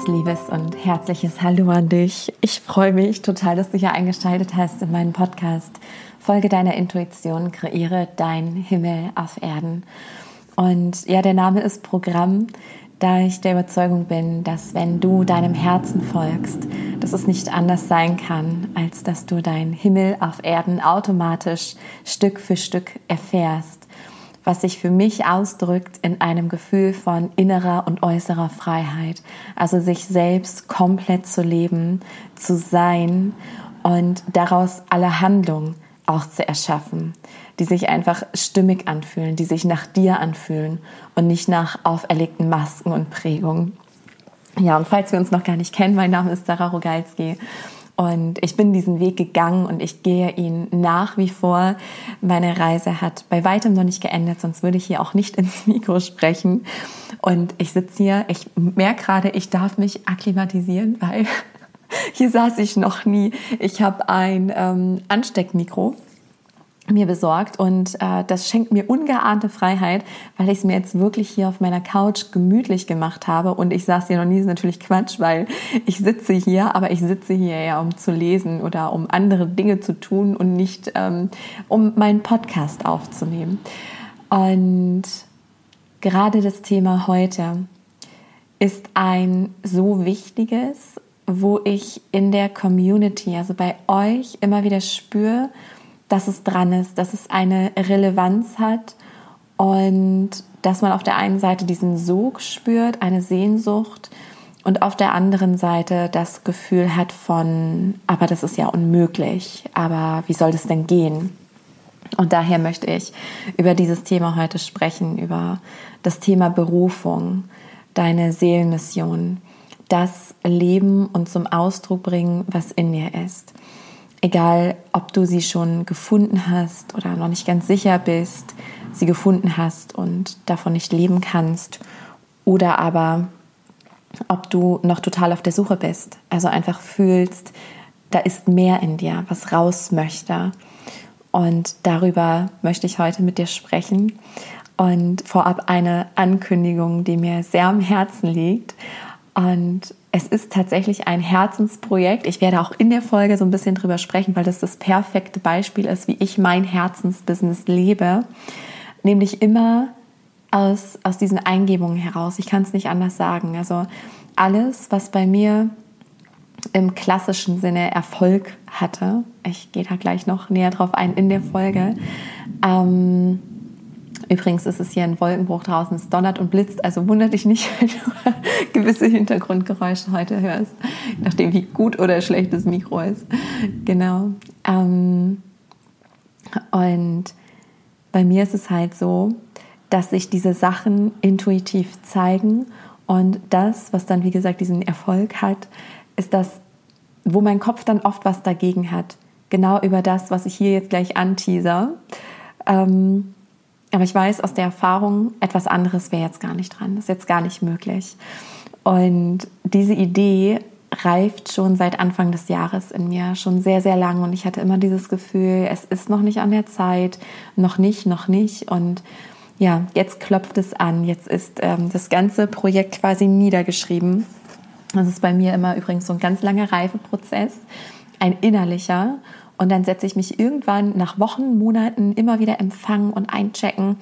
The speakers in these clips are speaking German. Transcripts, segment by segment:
ganz liebes und herzliches Hallo an dich. Ich freue mich total, dass du hier eingeschaltet hast in meinen Podcast. Folge deiner Intuition, kreiere dein Himmel auf Erden. Und ja, der Name ist Programm, da ich der Überzeugung bin, dass wenn du deinem Herzen folgst, dass es nicht anders sein kann, als dass du dein Himmel auf Erden automatisch Stück für Stück erfährst was sich für mich ausdrückt in einem Gefühl von innerer und äußerer Freiheit. Also sich selbst komplett zu leben, zu sein und daraus alle Handlungen auch zu erschaffen, die sich einfach stimmig anfühlen, die sich nach dir anfühlen und nicht nach auferlegten Masken und Prägungen. Ja, und falls wir uns noch gar nicht kennen, mein Name ist Sarah Rogalski und ich bin diesen Weg gegangen und ich gehe ihn nach wie vor. Meine Reise hat bei weitem noch nicht geendet, sonst würde ich hier auch nicht ins Mikro sprechen. Und ich sitze hier, ich merke gerade, ich darf mich akklimatisieren, weil hier saß ich noch nie. Ich habe ein ähm, Ansteckmikro mir besorgt und äh, das schenkt mir ungeahnte Freiheit, weil ich es mir jetzt wirklich hier auf meiner Couch gemütlich gemacht habe und ich saß hier noch nie, ist natürlich Quatsch, weil ich sitze hier, aber ich sitze hier ja, um zu lesen oder um andere Dinge zu tun und nicht ähm, um meinen Podcast aufzunehmen. Und gerade das Thema heute ist ein so wichtiges, wo ich in der Community, also bei euch immer wieder spüre, dass es dran ist, dass es eine Relevanz hat und dass man auf der einen Seite diesen Sog spürt, eine Sehnsucht und auf der anderen Seite das Gefühl hat von, aber das ist ja unmöglich, aber wie soll das denn gehen? Und daher möchte ich über dieses Thema heute sprechen, über das Thema Berufung, deine Seelenmission, das Leben und zum Ausdruck bringen, was in dir ist. Egal, ob du sie schon gefunden hast oder noch nicht ganz sicher bist, sie gefunden hast und davon nicht leben kannst, oder aber ob du noch total auf der Suche bist, also einfach fühlst, da ist mehr in dir, was raus möchte. Und darüber möchte ich heute mit dir sprechen. Und vorab eine Ankündigung, die mir sehr am Herzen liegt. Und es ist tatsächlich ein Herzensprojekt. Ich werde auch in der Folge so ein bisschen drüber sprechen, weil das das perfekte Beispiel ist, wie ich mein Herzensbusiness lebe. Nämlich immer aus, aus diesen Eingebungen heraus. Ich kann es nicht anders sagen. Also alles, was bei mir im klassischen Sinne Erfolg hatte, ich gehe da gleich noch näher drauf ein in der Folge, ähm, Übrigens ist es hier ein Wolkenbruch draußen, es donnert und blitzt, also wundert dich nicht, wenn du gewisse Hintergrundgeräusche heute hörst, nachdem wie gut oder schlecht das Mikro ist. Genau. Ähm, und bei mir ist es halt so, dass sich diese Sachen intuitiv zeigen und das, was dann wie gesagt diesen Erfolg hat, ist das, wo mein Kopf dann oft was dagegen hat. Genau über das, was ich hier jetzt gleich anteaser. Ähm, aber ich weiß aus der Erfahrung, etwas anderes wäre jetzt gar nicht dran, das ist jetzt gar nicht möglich. Und diese Idee reift schon seit Anfang des Jahres in mir, schon sehr, sehr lang. Und ich hatte immer dieses Gefühl, es ist noch nicht an der Zeit, noch nicht, noch nicht. Und ja, jetzt klopft es an, jetzt ist ähm, das ganze Projekt quasi niedergeschrieben. Das ist bei mir immer übrigens so ein ganz langer Reifeprozess, ein innerlicher. Und dann setze ich mich irgendwann nach Wochen, Monaten immer wieder empfangen und einchecken,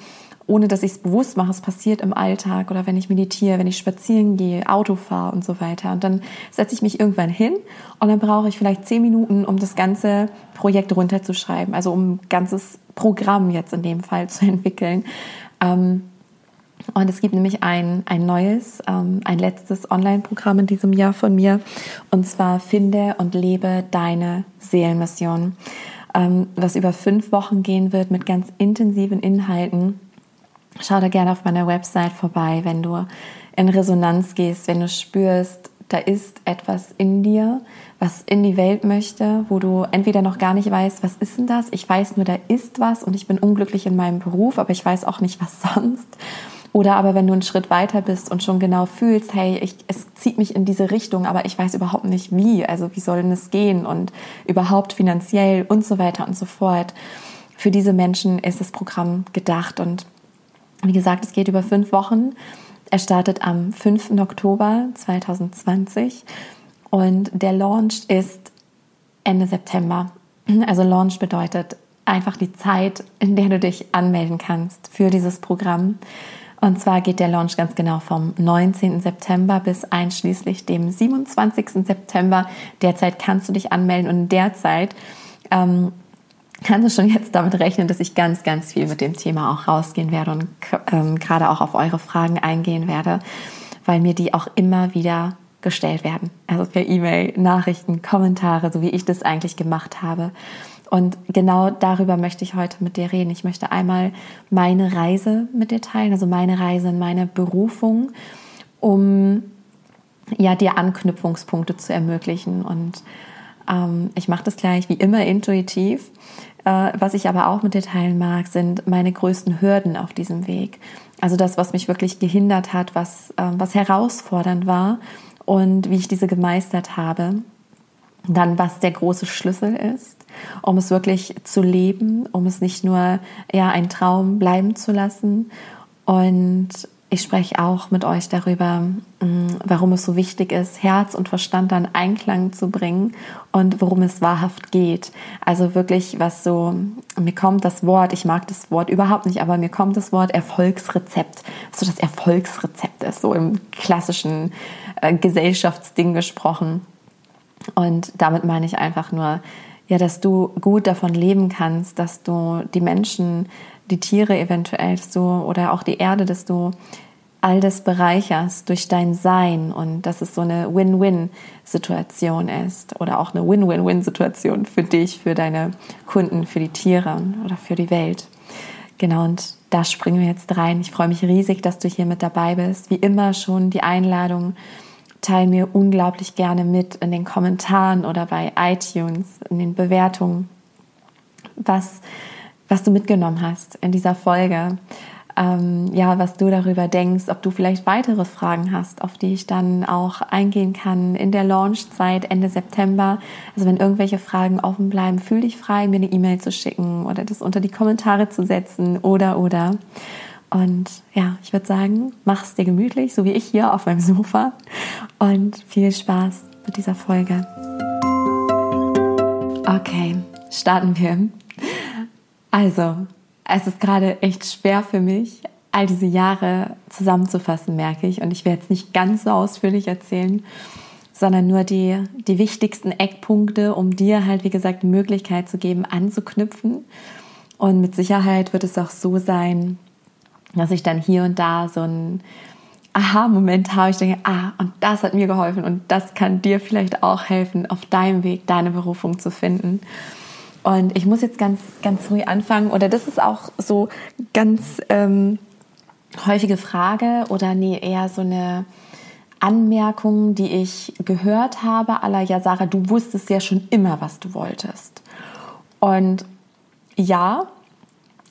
ohne dass ich es bewusst mache. Es passiert im Alltag oder wenn ich meditiere, wenn ich spazieren gehe, Auto fahre und so weiter. Und dann setze ich mich irgendwann hin und dann brauche ich vielleicht zehn Minuten, um das ganze Projekt runterzuschreiben. Also um ein ganzes Programm jetzt in dem Fall zu entwickeln. Ähm, und es gibt nämlich ein, ein neues, ähm, ein letztes Online-Programm in diesem Jahr von mir. Und zwar Finde und lebe deine Seelenmission. Ähm, was über fünf Wochen gehen wird mit ganz intensiven Inhalten. Schau da gerne auf meiner Website vorbei, wenn du in Resonanz gehst, wenn du spürst, da ist etwas in dir, was in die Welt möchte, wo du entweder noch gar nicht weißt, was ist denn das? Ich weiß nur, da ist was und ich bin unglücklich in meinem Beruf, aber ich weiß auch nicht, was sonst. Oder aber wenn du einen Schritt weiter bist und schon genau fühlst, hey, ich, es zieht mich in diese Richtung, aber ich weiß überhaupt nicht wie, also wie soll denn es gehen und überhaupt finanziell und so weiter und so fort. Für diese Menschen ist das Programm gedacht und wie gesagt, es geht über fünf Wochen Er startet am 5. Oktober 2020 und der Launch ist Ende September. Also Launch bedeutet einfach die Zeit, in der du dich anmelden kannst für dieses Programm. Und zwar geht der Launch ganz genau vom 19. September bis einschließlich dem 27. September. Derzeit kannst du dich anmelden und derzeit ähm, kannst du schon jetzt damit rechnen, dass ich ganz, ganz viel mit dem Thema auch rausgehen werde und ähm, gerade auch auf eure Fragen eingehen werde, weil mir die auch immer wieder gestellt werden. Also per E-Mail, Nachrichten, Kommentare, so wie ich das eigentlich gemacht habe. Und genau darüber möchte ich heute mit dir reden. Ich möchte einmal meine Reise mit dir teilen, also meine Reise in meine Berufung, um ja dir Anknüpfungspunkte zu ermöglichen. Und ähm, ich mache das gleich wie immer intuitiv. Äh, was ich aber auch mit dir teilen mag, sind meine größten Hürden auf diesem Weg. Also das, was mich wirklich gehindert hat, was, äh, was herausfordernd war und wie ich diese gemeistert habe. Dann, was der große Schlüssel ist, um es wirklich zu leben, um es nicht nur ja, ein Traum bleiben zu lassen. Und ich spreche auch mit euch darüber, mm, warum es so wichtig ist, Herz und Verstand dann Einklang zu bringen und worum es wahrhaft geht. Also wirklich, was so, mir kommt das Wort, ich mag das Wort überhaupt nicht, aber mir kommt das Wort Erfolgsrezept, so das Erfolgsrezept ist, so im klassischen äh, Gesellschaftsding gesprochen. Und damit meine ich einfach nur, ja, dass du gut davon leben kannst, dass du die Menschen die Tiere eventuell, dass du, oder auch die Erde, dass du all das bereicherst durch dein Sein und dass es so eine Win-Win-Situation ist oder auch eine Win-Win-Win-Situation für dich, für deine Kunden, für die Tiere oder für die Welt. Genau, und da springen wir jetzt rein. Ich freue mich riesig, dass du hier mit dabei bist. Wie immer schon die Einladung, teile mir unglaublich gerne mit in den Kommentaren oder bei iTunes, in den Bewertungen, was was du mitgenommen hast in dieser Folge. Ähm, ja, was du darüber denkst, ob du vielleicht weitere Fragen hast, auf die ich dann auch eingehen kann in der Launchzeit Ende September. Also wenn irgendwelche Fragen offen bleiben, fühl dich frei, mir eine E-Mail zu schicken oder das unter die Kommentare zu setzen oder oder. Und ja, ich würde sagen, mach es dir gemütlich, so wie ich hier auf meinem Sofa. Und viel Spaß mit dieser Folge. Okay, starten wir. Also, es ist gerade echt schwer für mich, all diese Jahre zusammenzufassen, merke ich. Und ich werde jetzt nicht ganz so ausführlich erzählen, sondern nur die, die wichtigsten Eckpunkte, um dir halt, wie gesagt, die Möglichkeit zu geben, anzuknüpfen. Und mit Sicherheit wird es auch so sein, dass ich dann hier und da so einen Aha-Moment habe. Ich denke, ah, und das hat mir geholfen und das kann dir vielleicht auch helfen, auf deinem Weg deine Berufung zu finden. Und ich muss jetzt ganz, ganz früh anfangen, oder das ist auch so ganz ähm, häufige Frage oder nee, eher so eine Anmerkung, die ich gehört habe, aller ja, Sarah, du wusstest ja schon immer, was du wolltest. Und ja,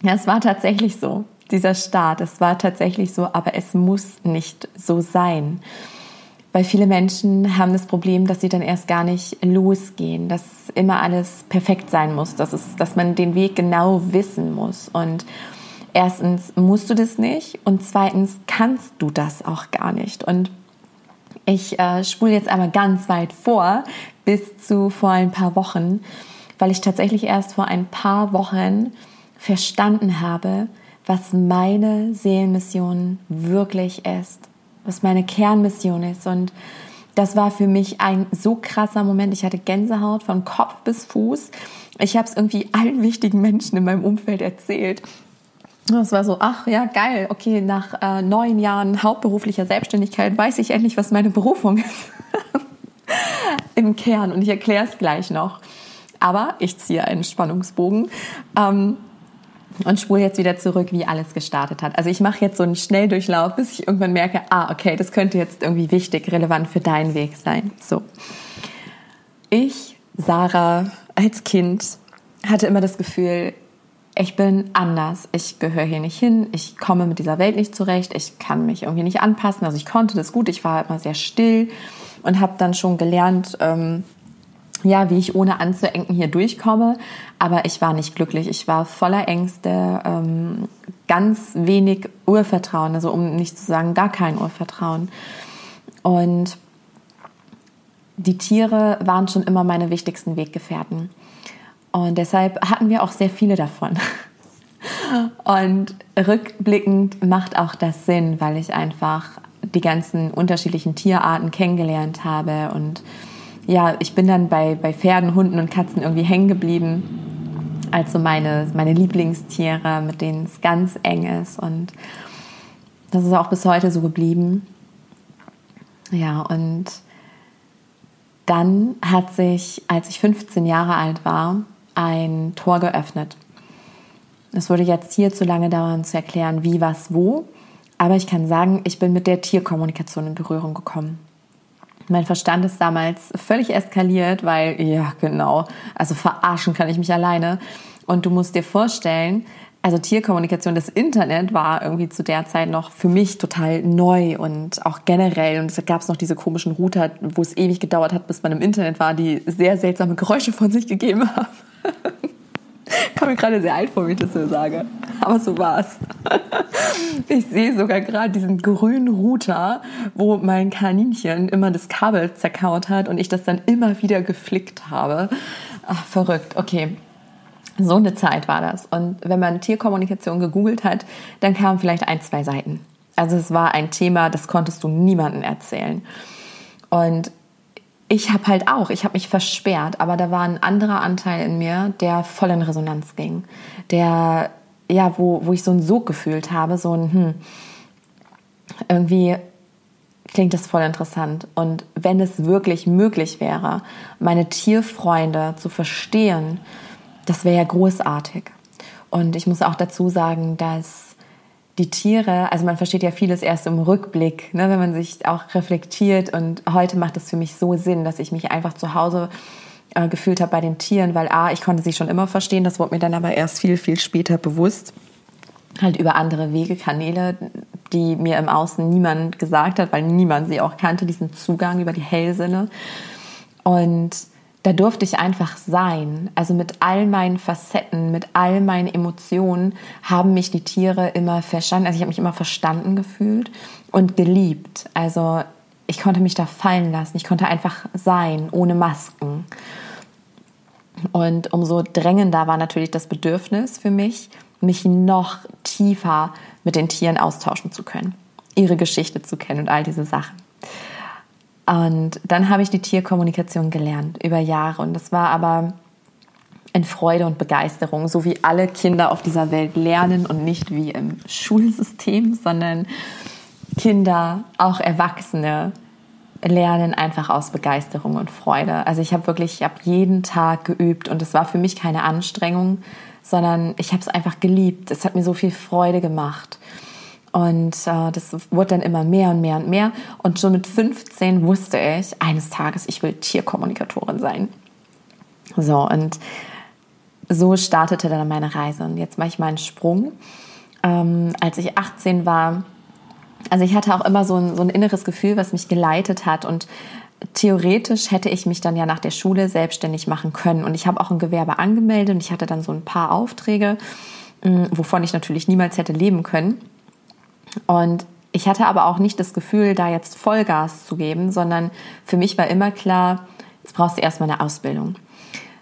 es war tatsächlich so, dieser Start, es war tatsächlich so, aber es muss nicht so sein. Weil viele Menschen haben das Problem, dass sie dann erst gar nicht losgehen, dass immer alles perfekt sein muss, dass, es, dass man den Weg genau wissen muss. Und erstens musst du das nicht und zweitens kannst du das auch gar nicht. Und ich äh, spule jetzt einmal ganz weit vor, bis zu vor ein paar Wochen, weil ich tatsächlich erst vor ein paar Wochen verstanden habe, was meine Seelenmission wirklich ist was meine Kernmission ist. Und das war für mich ein so krasser Moment. Ich hatte Gänsehaut von Kopf bis Fuß. Ich habe es irgendwie allen wichtigen Menschen in meinem Umfeld erzählt. Das war so, ach ja, geil, okay, nach äh, neun Jahren hauptberuflicher Selbstständigkeit weiß ich endlich, was meine Berufung ist. Im Kern. Und ich erkläre es gleich noch. Aber ich ziehe einen Spannungsbogen. Ähm, und spule jetzt wieder zurück, wie alles gestartet hat. Also ich mache jetzt so einen Schnelldurchlauf, bis ich irgendwann merke, ah, okay, das könnte jetzt irgendwie wichtig, relevant für deinen Weg sein. So. Ich, Sarah, als Kind hatte immer das Gefühl, ich bin anders, ich gehöre hier nicht hin, ich komme mit dieser Welt nicht zurecht, ich kann mich irgendwie nicht anpassen. Also ich konnte das gut, ich war immer sehr still und habe dann schon gelernt, ähm, ja, wie ich ohne anzuenken hier durchkomme. Aber ich war nicht glücklich. Ich war voller Ängste, ähm, ganz wenig Urvertrauen, also um nicht zu sagen gar kein Urvertrauen. Und die Tiere waren schon immer meine wichtigsten Weggefährten. Und deshalb hatten wir auch sehr viele davon. Und rückblickend macht auch das Sinn, weil ich einfach die ganzen unterschiedlichen Tierarten kennengelernt habe. Und ja, ich bin dann bei, bei Pferden, Hunden und Katzen irgendwie hängen geblieben. Also meine, meine Lieblingstiere, mit denen es ganz eng ist. Und das ist auch bis heute so geblieben. Ja, und dann hat sich, als ich 15 Jahre alt war, ein Tor geöffnet. Es würde jetzt hier zu lange dauern zu erklären, wie, was, wo. Aber ich kann sagen, ich bin mit der Tierkommunikation in Berührung gekommen. Mein Verstand ist damals völlig eskaliert, weil, ja, genau, also verarschen kann ich mich alleine. Und du musst dir vorstellen, also Tierkommunikation, das Internet war irgendwie zu der Zeit noch für mich total neu und auch generell. Und es gab es noch diese komischen Router, wo es ewig gedauert hat, bis man im Internet war, die sehr seltsame Geräusche von sich gegeben haben. Komme mir gerade sehr alt vor, wie ich das so sage. Aber so war's. Ich sehe sogar gerade diesen grünen Router, wo mein Kaninchen immer das Kabel zerkaut hat und ich das dann immer wieder geflickt habe. Ach, verrückt. Okay. So eine Zeit war das. Und wenn man Tierkommunikation gegoogelt hat, dann kamen vielleicht ein, zwei Seiten. Also es war ein Thema, das konntest du niemandem erzählen. Und ich habe halt auch, ich habe mich versperrt, aber da war ein anderer Anteil in mir, der voll in Resonanz ging. Der, ja, wo, wo ich so ein Sog gefühlt habe, so ein, hm, irgendwie klingt das voll interessant. Und wenn es wirklich möglich wäre, meine Tierfreunde zu verstehen, das wäre ja großartig. Und ich muss auch dazu sagen, dass die Tiere, also man versteht ja vieles erst im Rückblick, ne, wenn man sich auch reflektiert. Und heute macht es für mich so Sinn, dass ich mich einfach zu Hause äh, gefühlt habe bei den Tieren, weil A, ich konnte sie schon immer verstehen, das wurde mir dann aber erst viel, viel später bewusst. Halt über andere Wege, Kanäle, die mir im Außen niemand gesagt hat, weil niemand sie auch kannte, diesen Zugang über die Hellsinne. Und da durfte ich einfach sein. Also mit all meinen Facetten, mit all meinen Emotionen haben mich die Tiere immer verstanden. Also ich habe mich immer verstanden gefühlt und geliebt. Also ich konnte mich da fallen lassen. Ich konnte einfach sein, ohne Masken. Und umso drängender war natürlich das Bedürfnis für mich, mich noch tiefer mit den Tieren austauschen zu können, ihre Geschichte zu kennen und all diese Sachen. Und dann habe ich die Tierkommunikation gelernt über Jahre. Und das war aber in Freude und Begeisterung, so wie alle Kinder auf dieser Welt lernen und nicht wie im Schulsystem, sondern Kinder, auch Erwachsene, lernen einfach aus Begeisterung und Freude. Also ich habe wirklich, ich habe jeden Tag geübt und es war für mich keine Anstrengung, sondern ich habe es einfach geliebt. Es hat mir so viel Freude gemacht. Und äh, das wurde dann immer mehr und mehr und mehr. Und schon mit 15 wusste ich, eines Tages, ich will Tierkommunikatorin sein. So, und so startete dann meine Reise. Und jetzt mache ich mal einen Sprung. Ähm, als ich 18 war, also ich hatte auch immer so ein, so ein inneres Gefühl, was mich geleitet hat. Und theoretisch hätte ich mich dann ja nach der Schule selbstständig machen können. Und ich habe auch ein Gewerbe angemeldet und ich hatte dann so ein paar Aufträge, wovon ich natürlich niemals hätte leben können. Und ich hatte aber auch nicht das Gefühl, da jetzt Vollgas zu geben, sondern für mich war immer klar, jetzt brauchst du erstmal eine Ausbildung.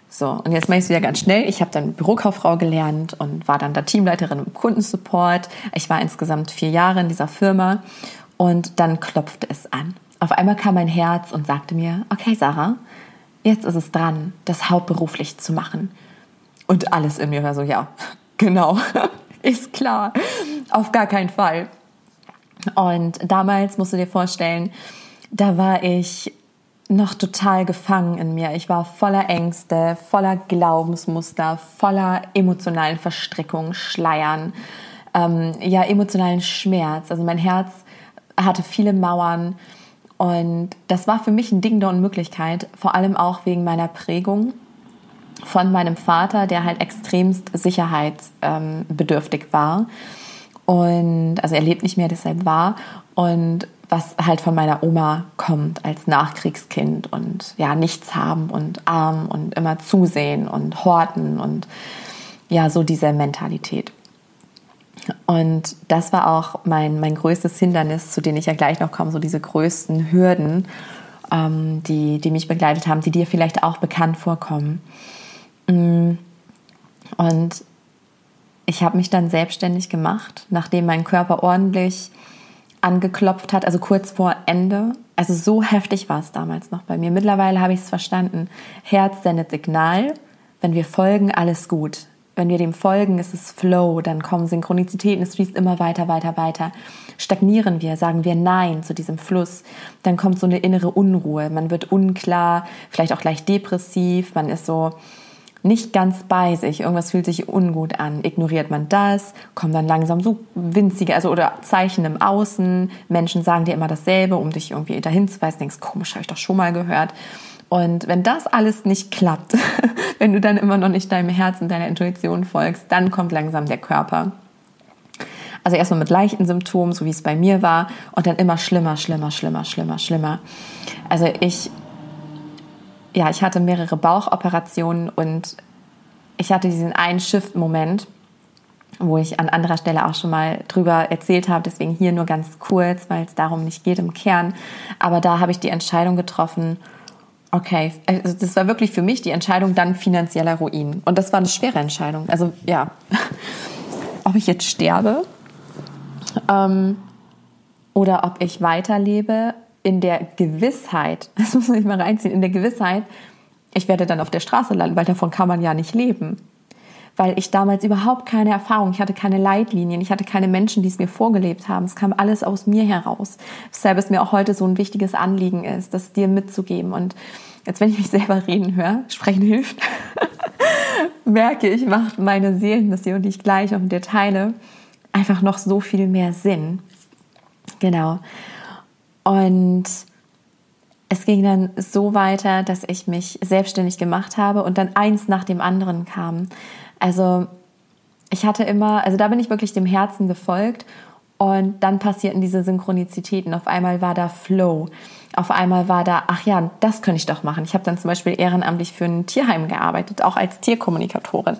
So, und jetzt mache ich es wieder ganz schnell. Ich habe dann Bürokauffrau gelernt und war dann da Teamleiterin im Kundensupport. Ich war insgesamt vier Jahre in dieser Firma und dann klopfte es an. Auf einmal kam mein Herz und sagte mir, okay Sarah, jetzt ist es dran, das hauptberuflich zu machen. Und alles in mir war so, ja, genau, ist klar, auf gar keinen Fall. Und damals musst du dir vorstellen, da war ich noch total gefangen in mir. Ich war voller Ängste, voller Glaubensmuster, voller emotionalen Verstrickungen, Schleiern, ähm, ja, emotionalen Schmerz. Also mein Herz hatte viele Mauern und das war für mich ein Ding der Unmöglichkeit, vor allem auch wegen meiner Prägung von meinem Vater, der halt extremst sicherheitsbedürftig war. Und also er lebt nicht mehr, deshalb war. Und was halt von meiner Oma kommt als Nachkriegskind und ja, nichts haben und arm und immer zusehen und horten und ja, so diese Mentalität. Und das war auch mein, mein größtes Hindernis, zu denen ich ja gleich noch komme, so diese größten Hürden, ähm, die, die mich begleitet haben, die dir vielleicht auch bekannt vorkommen. Mm. Und ich habe mich dann selbstständig gemacht, nachdem mein Körper ordentlich angeklopft hat, also kurz vor Ende. Also so heftig war es damals noch bei mir. Mittlerweile habe ich es verstanden. Herz sendet Signal. Wenn wir folgen, alles gut. Wenn wir dem folgen, ist es Flow, dann kommen Synchronizitäten, es fließt immer weiter, weiter, weiter. Stagnieren wir, sagen wir Nein zu diesem Fluss, dann kommt so eine innere Unruhe. Man wird unklar, vielleicht auch leicht depressiv, man ist so, nicht ganz bei sich, irgendwas fühlt sich ungut an, ignoriert man das, kommen dann langsam so winzige, also oder Zeichen im Außen, Menschen sagen dir immer dasselbe, um dich irgendwie dahin zu weisen, denkst, komisch, habe ich doch schon mal gehört. Und wenn das alles nicht klappt, wenn du dann immer noch nicht deinem Herzen, deiner Intuition folgst, dann kommt langsam der Körper. Also erstmal mit leichten Symptomen, so wie es bei mir war, und dann immer schlimmer, schlimmer, schlimmer, schlimmer, schlimmer. Also ich ja, ich hatte mehrere Bauchoperationen und ich hatte diesen einen Shift-Moment, wo ich an anderer Stelle auch schon mal drüber erzählt habe, deswegen hier nur ganz kurz, weil es darum nicht geht im Kern. Aber da habe ich die Entscheidung getroffen, okay, also das war wirklich für mich die Entscheidung dann finanzieller Ruin. Und das war eine schwere Entscheidung. Also ja, ob ich jetzt sterbe ähm, oder ob ich weiterlebe in der Gewissheit, das muss man sich mal reinziehen, in der Gewissheit, ich werde dann auf der Straße landen, weil davon kann man ja nicht leben. Weil ich damals überhaupt keine Erfahrung, ich hatte keine Leitlinien, ich hatte keine Menschen, die es mir vorgelebt haben. Es kam alles aus mir heraus. Weshalb es mir auch heute so ein wichtiges Anliegen ist, das dir mitzugeben. Und jetzt, wenn ich mich selber reden höre, sprechen hilft, merke ich, macht meine Seelenmission, die ich gleich auf dir teile, einfach noch so viel mehr Sinn. Genau. Und es ging dann so weiter, dass ich mich selbstständig gemacht habe und dann eins nach dem anderen kam. Also ich hatte immer, also da bin ich wirklich dem Herzen gefolgt und dann passierten diese Synchronizitäten. Auf einmal war da Flow auf einmal war da, ach ja, das könnte ich doch machen. Ich habe dann zum Beispiel ehrenamtlich für ein Tierheim gearbeitet, auch als Tierkommunikatorin.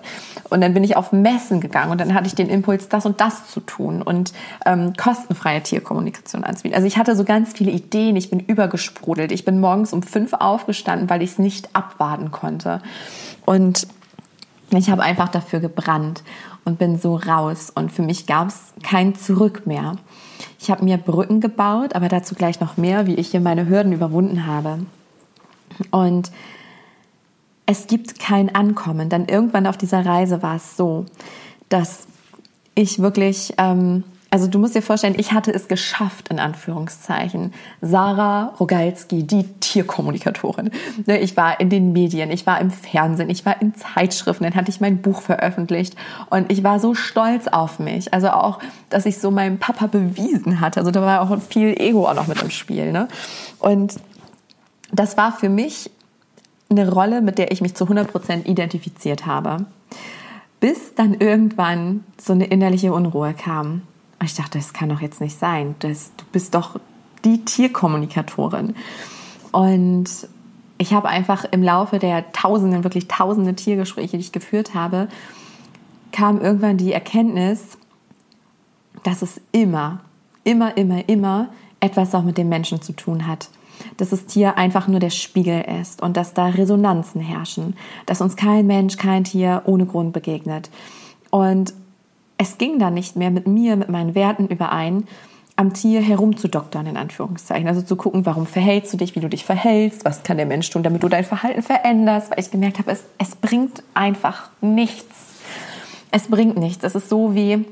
Und dann bin ich auf Messen gegangen und dann hatte ich den Impuls, das und das zu tun und ähm, kostenfreie Tierkommunikation anzubieten. Also ich hatte so ganz viele Ideen, ich bin übergesprudelt. Ich bin morgens um fünf aufgestanden, weil ich es nicht abwarten konnte. Und ich habe einfach dafür gebrannt und bin so raus. Und für mich gab es kein Zurück mehr. Ich habe mir Brücken gebaut, aber dazu gleich noch mehr, wie ich hier meine Hürden überwunden habe. Und es gibt kein Ankommen. Dann irgendwann auf dieser Reise war es so, dass ich wirklich ähm, also du musst dir vorstellen, ich hatte es geschafft, in Anführungszeichen. Sarah Rogalski, die Tierkommunikatorin. Ne, ich war in den Medien, ich war im Fernsehen, ich war in Zeitschriften, dann hatte ich mein Buch veröffentlicht und ich war so stolz auf mich. Also auch, dass ich so meinem Papa bewiesen hatte. Also da war auch viel Ego auch noch mit im Spiel. Ne? Und das war für mich eine Rolle, mit der ich mich zu 100 Prozent identifiziert habe. Bis dann irgendwann so eine innerliche Unruhe kam ich dachte, das kann doch jetzt nicht sein. Das, du bist doch die Tierkommunikatorin. Und ich habe einfach im Laufe der tausenden, wirklich tausende Tiergespräche, die ich geführt habe, kam irgendwann die Erkenntnis, dass es immer, immer, immer, immer etwas auch mit dem Menschen zu tun hat. Dass das Tier einfach nur der Spiegel ist und dass da Resonanzen herrschen, dass uns kein Mensch, kein Tier ohne Grund begegnet. Und es ging dann nicht mehr mit mir, mit meinen Werten überein, am Tier herumzudoktern, in Anführungszeichen. Also zu gucken, warum verhältst du dich, wie du dich verhältst, was kann der Mensch tun, damit du dein Verhalten veränderst, weil ich gemerkt habe, es, es bringt einfach nichts. Es bringt nichts. Es ist so wie,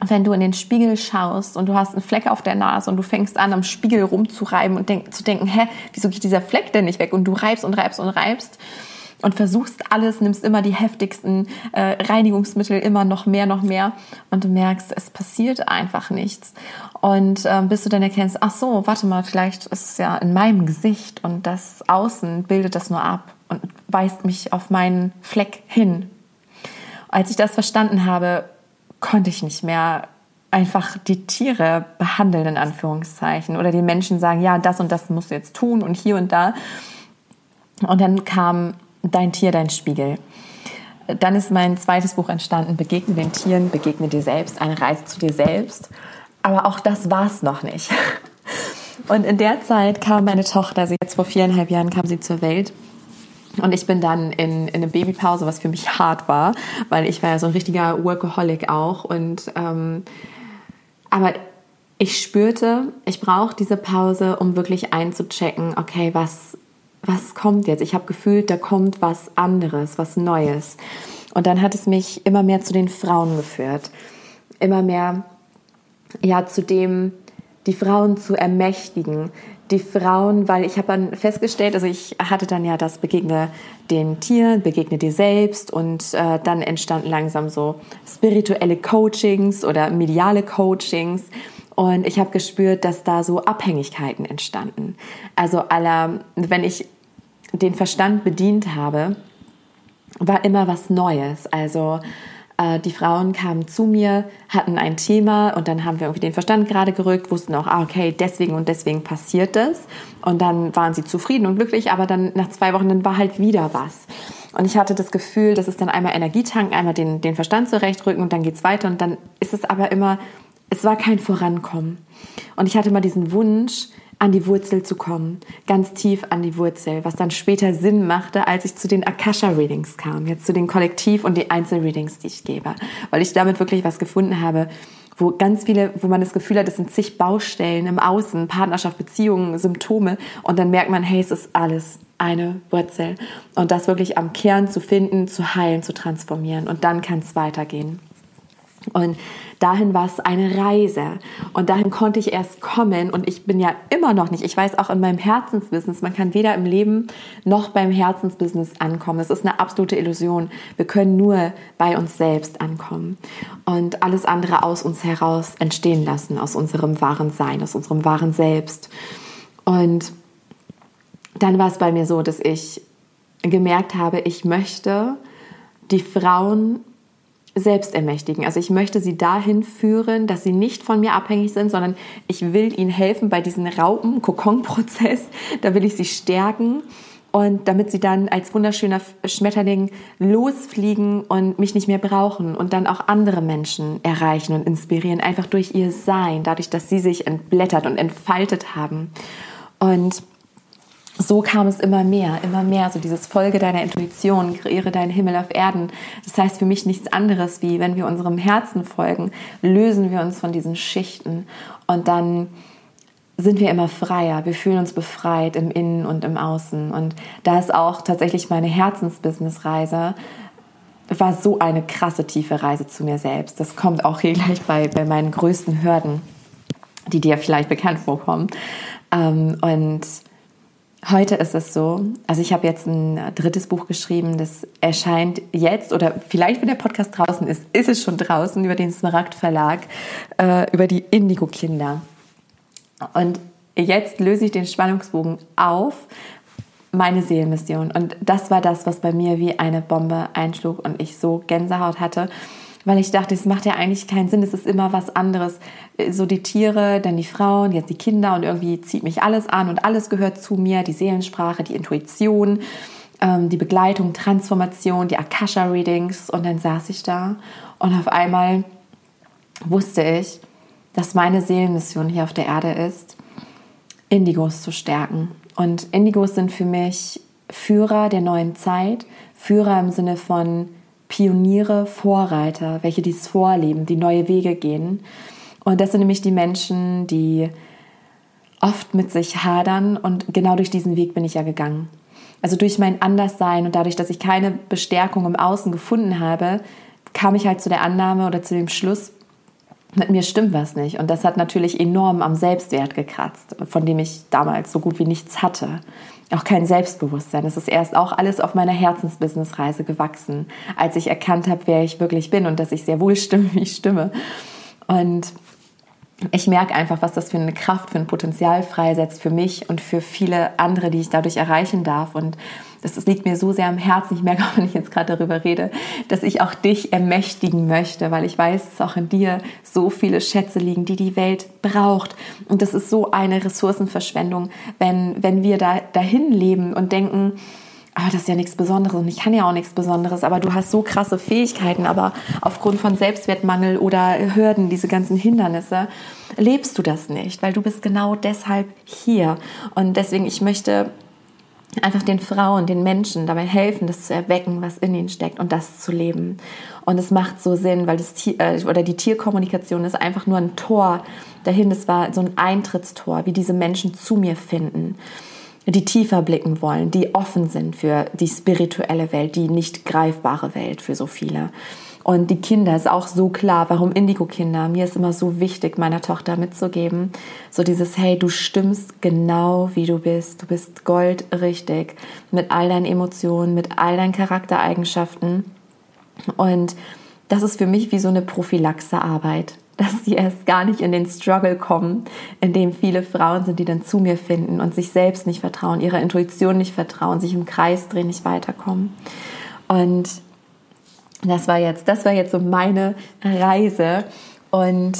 wenn du in den Spiegel schaust und du hast einen Fleck auf der Nase und du fängst an, am Spiegel rumzureiben und denk, zu denken, hä, wieso geht dieser Fleck denn nicht weg? Und du reibst und reibst und reibst und versuchst alles, nimmst immer die heftigsten äh, Reinigungsmittel, immer noch mehr, noch mehr und du merkst, es passiert einfach nichts. Und äh, bis du dann erkennst, ach so, warte mal, vielleicht ist es ja in meinem Gesicht und das Außen bildet das nur ab und weist mich auf meinen Fleck hin. Als ich das verstanden habe, konnte ich nicht mehr einfach die Tiere behandeln, in Anführungszeichen. Oder den Menschen sagen, ja, das und das musst du jetzt tun und hier und da. Und dann kam dein Tier, dein Spiegel. Dann ist mein zweites Buch entstanden, Begegne den Tieren, begegne dir selbst, eine Reise zu dir selbst. Aber auch das war es noch nicht. Und in der Zeit kam meine Tochter, sie jetzt vor viereinhalb Jahren kam sie zur Welt. Und ich bin dann in, in eine Babypause, was für mich hart war, weil ich war ja so ein richtiger Workaholic auch. Und ähm, aber ich spürte, ich brauche diese Pause, um wirklich einzuchecken, okay, was, was kommt jetzt? Ich habe gefühlt, da kommt was anderes, was Neues. Und dann hat es mich immer mehr zu den Frauen geführt. Immer mehr, ja, zu dem, die Frauen zu ermächtigen, die Frauen, weil ich habe dann festgestellt, also ich hatte dann ja das Begegne den Tieren, begegne dir selbst und äh, dann entstanden langsam so spirituelle Coachings oder mediale Coachings und ich habe gespürt, dass da so Abhängigkeiten entstanden. Also aller, wenn ich den Verstand bedient habe, war immer was Neues. Also äh, die Frauen kamen zu mir, hatten ein Thema und dann haben wir irgendwie den Verstand gerade gerückt, wussten auch, ah, okay, deswegen und deswegen passiert das. Und dann waren sie zufrieden und glücklich, aber dann nach zwei Wochen, dann war halt wieder was. Und ich hatte das Gefühl, das ist dann einmal Energietanken, einmal den, den Verstand zurechtrücken und dann geht's weiter. Und dann ist es aber immer, es war kein Vorankommen. Und ich hatte mal diesen Wunsch, an die Wurzel zu kommen, ganz tief an die Wurzel, was dann später Sinn machte, als ich zu den Akasha-Readings kam, jetzt zu den Kollektiv- und die Einzel-Readings, die ich gebe, weil ich damit wirklich was gefunden habe, wo ganz viele, wo man das Gefühl hat, es sind zig Baustellen im Außen, Partnerschaft, Beziehungen, Symptome und dann merkt man, hey, es ist alles eine Wurzel und das wirklich am Kern zu finden, zu heilen, zu transformieren und dann kann es weitergehen. Und dahin war es eine Reise. Und dahin konnte ich erst kommen. Und ich bin ja immer noch nicht, ich weiß auch in meinem Herzensbusiness, man kann weder im Leben noch beim Herzensbusiness ankommen. Das ist eine absolute Illusion. Wir können nur bei uns selbst ankommen. Und alles andere aus uns heraus entstehen lassen, aus unserem wahren Sein, aus unserem wahren Selbst. Und dann war es bei mir so, dass ich gemerkt habe, ich möchte die Frauen selbst ermächtigen. Also ich möchte sie dahin führen, dass sie nicht von mir abhängig sind, sondern ich will ihnen helfen bei diesem Raupen-Kokon-Prozess. Da will ich sie stärken und damit sie dann als wunderschöner Schmetterling losfliegen und mich nicht mehr brauchen und dann auch andere Menschen erreichen und inspirieren, einfach durch ihr Sein, dadurch, dass sie sich entblättert und entfaltet haben. Und so kam es immer mehr, immer mehr. So dieses Folge deiner Intuition, kreiere deinen Himmel auf Erden. Das heißt für mich nichts anderes wie, wenn wir unserem Herzen folgen, lösen wir uns von diesen Schichten und dann sind wir immer freier. Wir fühlen uns befreit im Innen und im Außen. Und da ist auch tatsächlich meine Herzensbusiness-Reise war so eine krasse tiefe Reise zu mir selbst. Das kommt auch hier gleich bei, bei meinen größten Hürden, die dir vielleicht bekannt vorkommen. Ähm, und Heute ist es so, also ich habe jetzt ein drittes Buch geschrieben, das erscheint jetzt oder vielleicht, wenn der Podcast draußen ist, ist es schon draußen über den Smaragd Verlag, äh, über die Indigo-Kinder. Und jetzt löse ich den Spannungsbogen auf, meine Seelenmission. Und das war das, was bei mir wie eine Bombe einschlug und ich so Gänsehaut hatte weil ich dachte, es macht ja eigentlich keinen Sinn, es ist immer was anderes. So die Tiere, dann die Frauen, jetzt die Kinder und irgendwie zieht mich alles an und alles gehört zu mir, die Seelensprache, die Intuition, ähm, die Begleitung, Transformation, die Akasha-Readings und dann saß ich da und auf einmal wusste ich, dass meine Seelenmission hier auf der Erde ist, Indigos zu stärken. Und Indigos sind für mich Führer der neuen Zeit, Führer im Sinne von Pioniere, Vorreiter, welche dies vorleben, die neue Wege gehen. Und das sind nämlich die Menschen, die oft mit sich hadern und genau durch diesen Weg bin ich ja gegangen. Also durch mein Anderssein und dadurch, dass ich keine Bestärkung im Außen gefunden habe, kam ich halt zu der Annahme oder zu dem Schluss, mit mir stimmt was nicht. Und das hat natürlich enorm am Selbstwert gekratzt, von dem ich damals so gut wie nichts hatte auch kein Selbstbewusstsein. Es ist erst auch alles auf meiner Herzensbusinessreise gewachsen, als ich erkannt habe, wer ich wirklich bin und dass ich sehr wohl stimme, wie ich stimme. Und ich merke einfach, was das für eine Kraft, für ein Potenzial freisetzt für mich und für viele andere, die ich dadurch erreichen darf. Und das, das liegt mir so sehr am Herzen, ich merke auch, wenn ich jetzt gerade darüber rede, dass ich auch dich ermächtigen möchte, weil ich weiß, dass auch in dir so viele Schätze liegen, die die Welt braucht. Und das ist so eine Ressourcenverschwendung, wenn, wenn wir da dahin leben und denken, aber das ist ja nichts Besonderes und ich kann ja auch nichts Besonderes, aber du hast so krasse Fähigkeiten, aber aufgrund von Selbstwertmangel oder Hürden, diese ganzen Hindernisse, lebst du das nicht, weil du bist genau deshalb hier. Und deswegen, ich möchte einfach den Frauen, den Menschen dabei helfen, das zu erwecken, was in ihnen steckt und das zu leben. Und es macht so Sinn, weil das Tier, äh, oder die Tierkommunikation ist einfach nur ein Tor dahin. Das war so ein Eintrittstor, wie diese Menschen zu mir finden die tiefer blicken wollen, die offen sind für die spirituelle Welt, die nicht greifbare Welt für so viele. Und die Kinder ist auch so klar, warum Indigo-Kinder. Mir ist immer so wichtig, meiner Tochter mitzugeben. So dieses, hey, du stimmst genau wie du bist. Du bist goldrichtig mit all deinen Emotionen, mit all deinen Charaktereigenschaften. Und das ist für mich wie so eine Prophylaxe-Arbeit dass sie erst gar nicht in den Struggle kommen, in dem viele Frauen sind, die dann zu mir finden und sich selbst nicht vertrauen, ihrer Intuition nicht vertrauen, sich im Kreis drehen, nicht weiterkommen. Und das war jetzt, das war jetzt so meine Reise. Und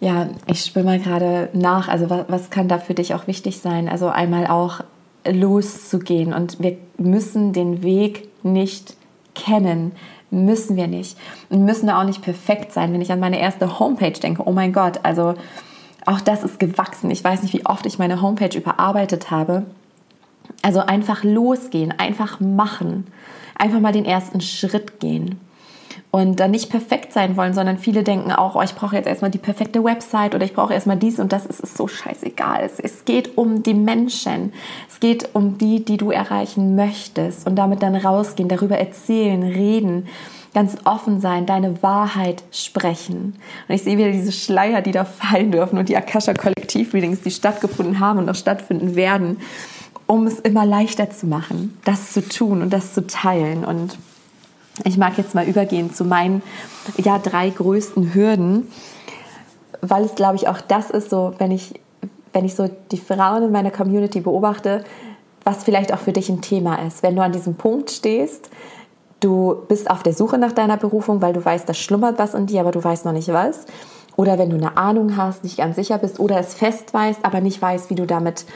ja, ich spüre mal gerade nach, also was, was kann da für dich auch wichtig sein? Also einmal auch loszugehen und wir müssen den Weg nicht kennen. Müssen wir nicht. Und müssen da auch nicht perfekt sein. Wenn ich an meine erste Homepage denke, oh mein Gott, also auch das ist gewachsen. Ich weiß nicht, wie oft ich meine Homepage überarbeitet habe. Also einfach losgehen, einfach machen, einfach mal den ersten Schritt gehen und dann nicht perfekt sein wollen, sondern viele denken auch, oh, ich brauche jetzt erstmal die perfekte Website oder ich brauche erstmal dies und das. Es ist so scheißegal. Es, es geht um die Menschen. Es geht um die, die du erreichen möchtest und damit dann rausgehen, darüber erzählen, reden ganz offen sein, deine Wahrheit sprechen. Und ich sehe wieder diese Schleier, die da fallen dürfen und die Akasha Kollektiv-Readings, die stattgefunden haben und noch stattfinden werden, um es immer leichter zu machen, das zu tun und das zu teilen. Und ich mag jetzt mal übergehen zu meinen ja, drei größten Hürden, weil es, glaube ich, auch das ist so, wenn ich, wenn ich so die Frauen in meiner Community beobachte, was vielleicht auch für dich ein Thema ist. Wenn du an diesem Punkt stehst, du bist auf der Suche nach deiner Berufung, weil du weißt, da schlummert was in dir, aber du weißt noch nicht was. Oder wenn du eine Ahnung hast, nicht ganz sicher bist oder es fest weißt, aber nicht weißt, wie du damit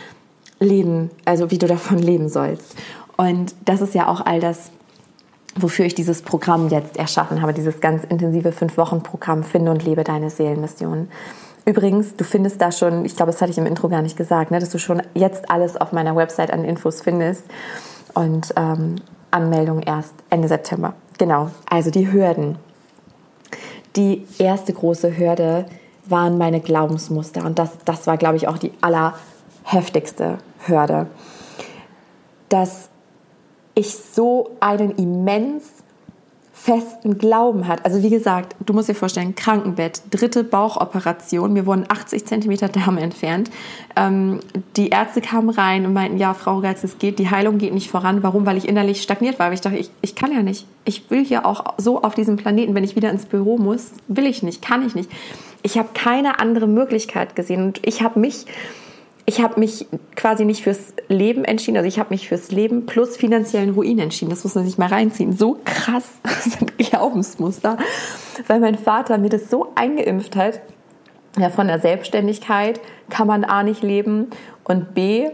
leben, also wie du davon leben sollst. Und das ist ja auch all das, wofür ich dieses Programm jetzt erschaffen habe, dieses ganz intensive Fünf-Wochen-Programm Finde und lebe deine Seelenmission. Übrigens, du findest da schon, ich glaube, das hatte ich im Intro gar nicht gesagt, ne, dass du schon jetzt alles auf meiner Website an Infos findest und ähm, Anmeldung erst Ende September. Genau, also die Hürden. Die erste große Hürde waren meine Glaubensmuster und das, das war, glaube ich, auch die allerheftigste Hürde. Das ich so einen immens festen Glauben hat. Also wie gesagt, du musst dir vorstellen, Krankenbett, dritte Bauchoperation, mir wurden 80 Zentimeter Darm entfernt. Ähm, die Ärzte kamen rein und meinten, ja, Frau Geitz, es geht, die Heilung geht nicht voran. Warum? Weil ich innerlich stagniert war. Weil ich dachte, ich, ich kann ja nicht. Ich will hier auch so auf diesem Planeten, wenn ich wieder ins Büro muss, will ich nicht, kann ich nicht. Ich habe keine andere Möglichkeit gesehen und ich habe mich ich habe mich quasi nicht fürs Leben entschieden, also ich habe mich fürs Leben plus finanziellen Ruin entschieden. Das muss man sich mal reinziehen. So krass sind Glaubensmuster, weil mein Vater mir das so eingeimpft hat. Ja, von der Selbstständigkeit kann man A nicht leben und B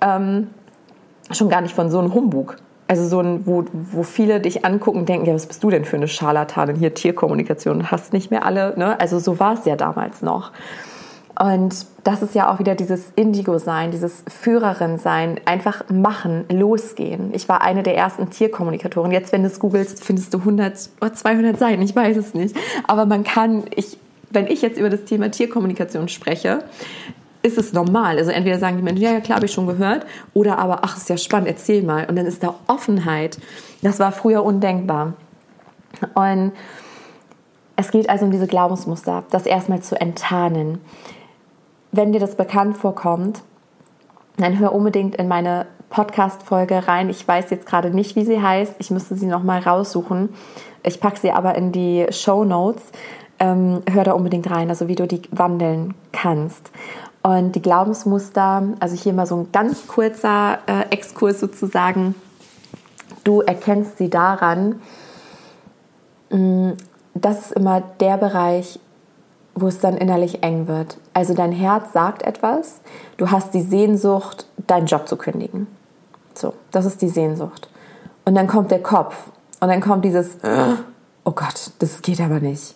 ähm, schon gar nicht von so einem Humbug. Also so ein, wo, wo viele dich angucken und denken, ja, was bist du denn für eine Scharlatanin hier, Tierkommunikation, hast nicht mehr alle, ne? Also so war es ja damals noch. Und das ist ja auch wieder dieses Indigo-Sein, dieses Führerin-Sein, einfach machen, losgehen. Ich war eine der ersten Tierkommunikatoren. Jetzt, wenn du es googelst, findest du 100 oder 200 Seiten, ich weiß es nicht. Aber man kann, ich, wenn ich jetzt über das Thema Tierkommunikation spreche, ist es normal. Also entweder sagen die Menschen, ja, ja klar, habe ich schon gehört, oder aber, ach, ist ja spannend, erzähl mal. Und dann ist da Offenheit. Das war früher undenkbar. Und es geht also um diese Glaubensmuster, das erstmal zu enttarnen wenn dir das bekannt vorkommt, dann hör unbedingt in meine Podcast-Folge rein. Ich weiß jetzt gerade nicht, wie sie heißt. Ich müsste sie nochmal raussuchen. Ich packe sie aber in die Show Notes. Ähm, hör da unbedingt rein, also wie du die wandeln kannst. Und die Glaubensmuster, also hier mal so ein ganz kurzer äh, Exkurs sozusagen. Du erkennst sie daran, mm, das ist immer der Bereich, wo es dann innerlich eng wird. Also dein Herz sagt etwas, du hast die Sehnsucht, deinen Job zu kündigen. So, das ist die Sehnsucht. Und dann kommt der Kopf und dann kommt dieses, oh Gott, das geht aber nicht.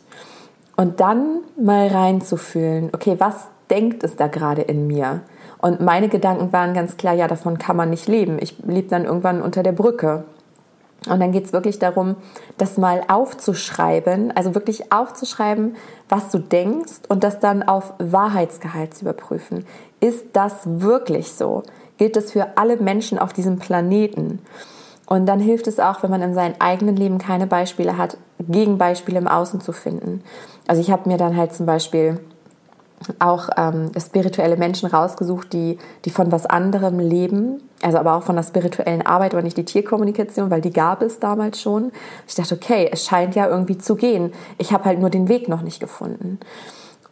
Und dann mal reinzufühlen, okay, was denkt es da gerade in mir? Und meine Gedanken waren ganz klar, ja, davon kann man nicht leben. Ich lebe dann irgendwann unter der Brücke. Und dann geht es wirklich darum, das mal aufzuschreiben, also wirklich aufzuschreiben, was du denkst und das dann auf Wahrheitsgehalt zu überprüfen. Ist das wirklich so? Gilt das für alle Menschen auf diesem Planeten? Und dann hilft es auch, wenn man in seinem eigenen Leben keine Beispiele hat, Gegenbeispiele im Außen zu finden. Also ich habe mir dann halt zum Beispiel auch ähm, spirituelle Menschen rausgesucht, die, die von was anderem leben, also aber auch von der spirituellen Arbeit, aber nicht die Tierkommunikation, weil die gab es damals schon. Ich dachte, okay, es scheint ja irgendwie zu gehen. Ich habe halt nur den Weg noch nicht gefunden.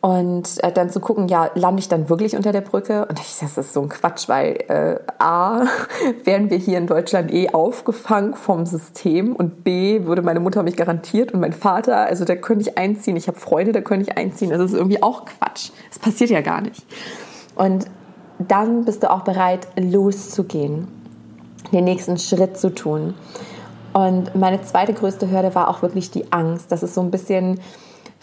Und äh, dann zu gucken, ja, lande ich dann wirklich unter der Brücke? Und ich, das ist so ein Quatsch, weil äh, A, wären wir hier in Deutschland eh aufgefangen vom System und B, würde meine Mutter mich garantiert und mein Vater, also da könnte ich einziehen. Ich habe Freunde, da könnte ich einziehen. Das ist irgendwie auch Quatsch. Das passiert ja gar nicht. Und dann bist du auch bereit, loszugehen, den nächsten Schritt zu tun. Und meine zweite größte Hürde war auch wirklich die Angst. Das ist so ein bisschen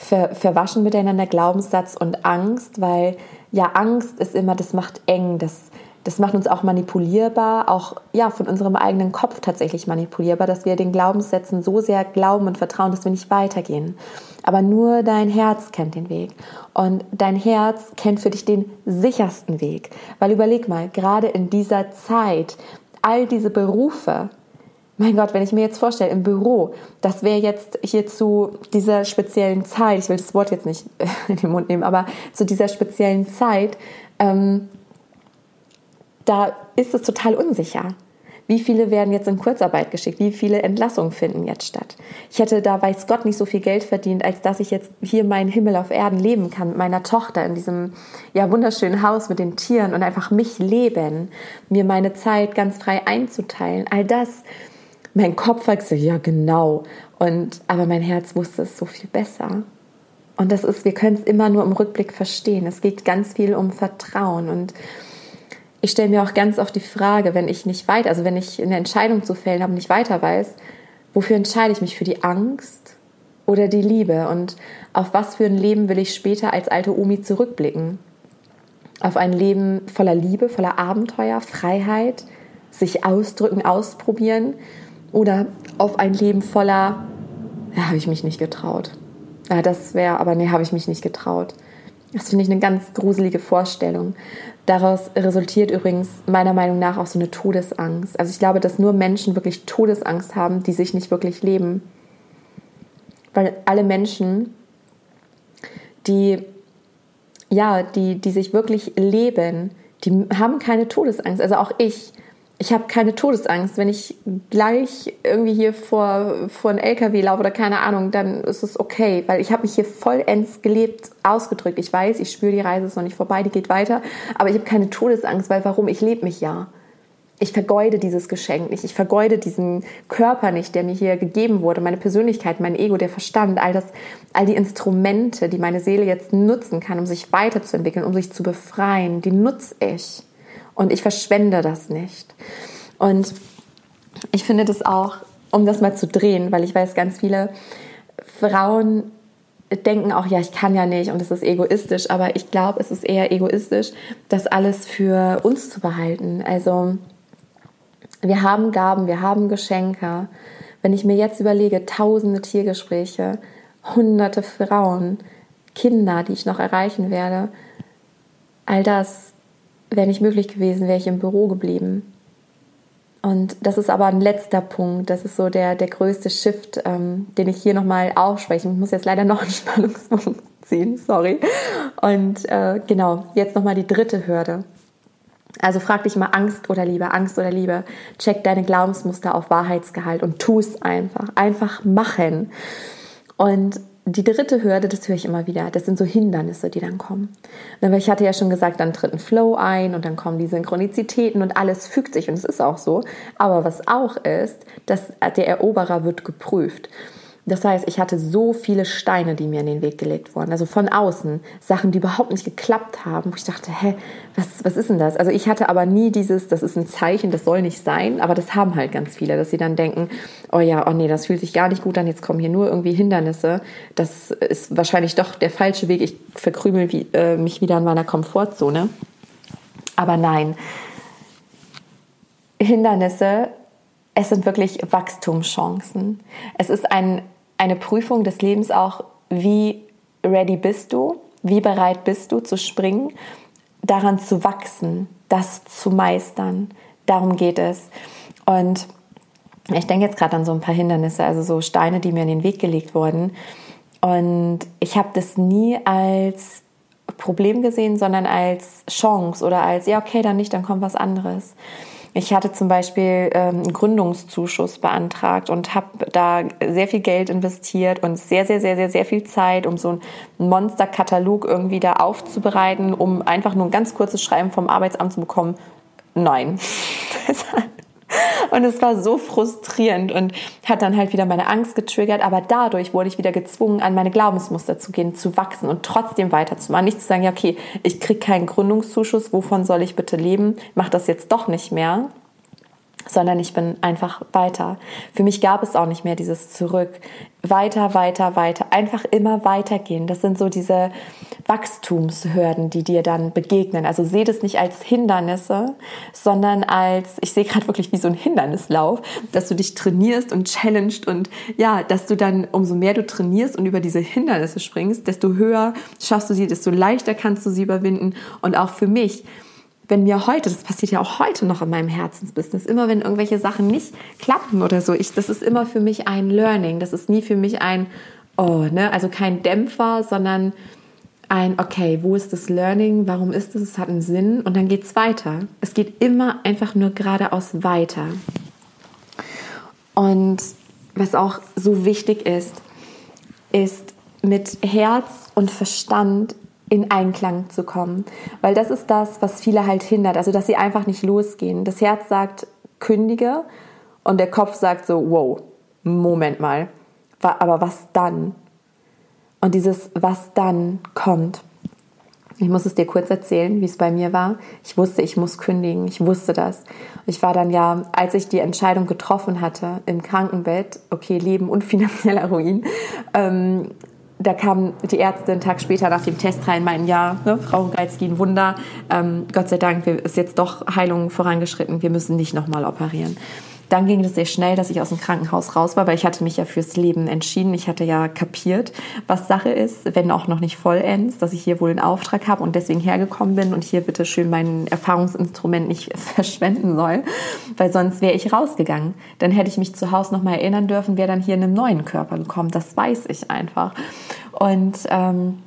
ver, verwaschen miteinander, Glaubenssatz und Angst, weil ja, Angst ist immer, das macht eng, das, das macht uns auch manipulierbar, auch ja, von unserem eigenen Kopf tatsächlich manipulierbar, dass wir den Glaubenssätzen so sehr glauben und vertrauen, dass wir nicht weitergehen. Aber nur dein Herz kennt den Weg. Und dein Herz kennt für dich den sichersten Weg. Weil überleg mal, gerade in dieser Zeit, all diese Berufe, mein Gott, wenn ich mir jetzt vorstelle, im Büro, das wäre jetzt hier zu dieser speziellen Zeit, ich will das Wort jetzt nicht in den Mund nehmen, aber zu dieser speziellen Zeit, ähm, da ist es total unsicher. Wie viele werden jetzt in Kurzarbeit geschickt? Wie viele Entlassungen finden jetzt statt? Ich hätte da, weiß Gott, nicht so viel Geld verdient, als dass ich jetzt hier meinen Himmel auf Erden leben kann mit meiner Tochter in diesem ja wunderschönen Haus mit den Tieren und einfach mich leben, mir meine Zeit ganz frei einzuteilen. All das mein Kopf sagte, ja genau. Und, aber mein Herz wusste es so viel besser. Und das ist, wir können es immer nur im Rückblick verstehen. Es geht ganz viel um Vertrauen. Und ich stelle mir auch ganz oft die Frage, wenn ich nicht weiter, also wenn ich eine Entscheidung zu fällen habe nicht weiter weiß, wofür entscheide ich mich? Für die Angst oder die Liebe? Und auf was für ein Leben will ich später als alte Omi zurückblicken? Auf ein Leben voller Liebe, voller Abenteuer, Freiheit, sich ausdrücken, ausprobieren oder auf ein Leben voller, ja, habe ich mich nicht getraut. Ja, das wäre, aber nee, habe ich mich nicht getraut. Das finde ich eine ganz gruselige Vorstellung. Daraus resultiert übrigens meiner Meinung nach auch so eine Todesangst. Also ich glaube, dass nur Menschen wirklich Todesangst haben, die sich nicht wirklich leben. Weil alle Menschen, die, ja, die, die sich wirklich leben, die haben keine Todesangst. Also auch ich ich habe keine Todesangst. Wenn ich gleich irgendwie hier vor, vor ein LKW laufe oder keine Ahnung, dann ist es okay, weil ich habe mich hier vollends gelebt ausgedrückt. Ich weiß, ich spüre, die Reise ist noch nicht vorbei, die geht weiter, aber ich habe keine Todesangst, weil warum? Ich lebe mich ja. Ich vergeude dieses Geschenk nicht. Ich vergeude diesen Körper nicht, der mir hier gegeben wurde, meine Persönlichkeit, mein Ego, der Verstand, all das, all die Instrumente, die meine Seele jetzt nutzen kann, um sich weiterzuentwickeln, um sich zu befreien, die nutze ich. Und ich verschwende das nicht. Und ich finde das auch, um das mal zu drehen, weil ich weiß, ganz viele Frauen denken auch, ja, ich kann ja nicht und es ist egoistisch, aber ich glaube, es ist eher egoistisch, das alles für uns zu behalten. Also wir haben Gaben, wir haben Geschenke. Wenn ich mir jetzt überlege, tausende Tiergespräche, hunderte Frauen, Kinder, die ich noch erreichen werde, all das wäre nicht möglich gewesen, wäre ich im Büro geblieben. Und das ist aber ein letzter Punkt. Das ist so der, der größte Shift, ähm, den ich hier nochmal aufspreche. Ich muss jetzt leider noch einen Spannungspunkt ziehen, sorry. Und äh, genau, jetzt nochmal die dritte Hürde. Also frag dich mal Angst oder Liebe, Angst oder Liebe. Check deine Glaubensmuster auf Wahrheitsgehalt und tu es einfach. Einfach machen. Und die dritte Hürde, das höre ich immer wieder, das sind so Hindernisse, die dann kommen. Ich hatte ja schon gesagt, dann tritt ein Flow ein und dann kommen die Synchronizitäten und alles fügt sich und es ist auch so. Aber was auch ist, dass der Eroberer wird geprüft. Das heißt, ich hatte so viele Steine, die mir in den Weg gelegt wurden. Also von außen, Sachen, die überhaupt nicht geklappt haben, wo ich dachte, hä, was, was ist denn das? Also ich hatte aber nie dieses, das ist ein Zeichen, das soll nicht sein, aber das haben halt ganz viele, dass sie dann denken, oh ja, oh nee, das fühlt sich gar nicht gut an, jetzt kommen hier nur irgendwie Hindernisse. Das ist wahrscheinlich doch der falsche Weg, ich verkrümel wie, äh, mich wieder in meiner Komfortzone. Aber nein, Hindernisse es sind wirklich Wachstumschancen. Es ist ein eine Prüfung des Lebens auch, wie ready bist du, wie bereit bist du zu springen, daran zu wachsen, das zu meistern. Darum geht es. Und ich denke jetzt gerade an so ein paar Hindernisse, also so Steine, die mir in den Weg gelegt wurden. Und ich habe das nie als Problem gesehen, sondern als Chance oder als, ja, okay, dann nicht, dann kommt was anderes. Ich hatte zum Beispiel ähm, einen Gründungszuschuss beantragt und habe da sehr viel Geld investiert und sehr, sehr, sehr, sehr, sehr viel Zeit, um so einen Monsterkatalog irgendwie da aufzubereiten, um einfach nur ein ganz kurzes Schreiben vom Arbeitsamt zu bekommen. Nein. Und es war so frustrierend und hat dann halt wieder meine Angst getriggert. Aber dadurch wurde ich wieder gezwungen, an meine Glaubensmuster zu gehen, zu wachsen und trotzdem weiterzumachen. Nicht zu sagen, ja, okay, ich kriege keinen Gründungszuschuss, wovon soll ich bitte leben? Mach das jetzt doch nicht mehr sondern ich bin einfach weiter. Für mich gab es auch nicht mehr dieses Zurück. Weiter, weiter, weiter. Einfach immer weitergehen. Das sind so diese Wachstumshürden, die dir dann begegnen. Also sehe das nicht als Hindernisse, sondern als, ich sehe gerade wirklich wie so ein Hindernislauf, dass du dich trainierst und challenged und ja, dass du dann, umso mehr du trainierst und über diese Hindernisse springst, desto höher schaffst du sie, desto leichter kannst du sie überwinden. Und auch für mich, wenn mir heute, das passiert ja auch heute noch in meinem Herzensbusiness, immer wenn irgendwelche Sachen nicht klappen oder so, ich, das ist immer für mich ein Learning. Das ist nie für mich ein, oh, ne, also kein Dämpfer, sondern ein, okay, wo ist das Learning? Warum ist es? Es hat einen Sinn und dann geht es weiter. Es geht immer einfach nur geradeaus weiter. Und was auch so wichtig ist, ist mit Herz und Verstand in Einklang zu kommen. Weil das ist das, was viele halt hindert, also dass sie einfach nicht losgehen. Das Herz sagt, kündige und der Kopf sagt so, wow, Moment mal, aber was dann? Und dieses was dann kommt. Ich muss es dir kurz erzählen, wie es bei mir war. Ich wusste, ich muss kündigen. Ich wusste das. Ich war dann ja, als ich die Entscheidung getroffen hatte, im Krankenbett, okay, Leben und finanzieller Ruin, ähm, da kam die Ärzte einen Tag später nach dem Test rein, meinten, ja, ne, Frau Geizki, ein Wunder. Ähm, Gott sei Dank ist jetzt doch Heilung vorangeschritten. Wir müssen nicht nochmal operieren. Dann ging es sehr schnell, dass ich aus dem Krankenhaus raus war, weil ich hatte mich ja fürs Leben entschieden. Ich hatte ja kapiert, was Sache ist, wenn auch noch nicht vollends, dass ich hier wohl einen Auftrag habe und deswegen hergekommen bin und hier bitte schön mein Erfahrungsinstrument nicht verschwenden soll, weil sonst wäre ich rausgegangen. Dann hätte ich mich zu Hause noch mal erinnern dürfen, wäre dann hier in einem neuen Körper gekommen. Das weiß ich einfach. Und ähm,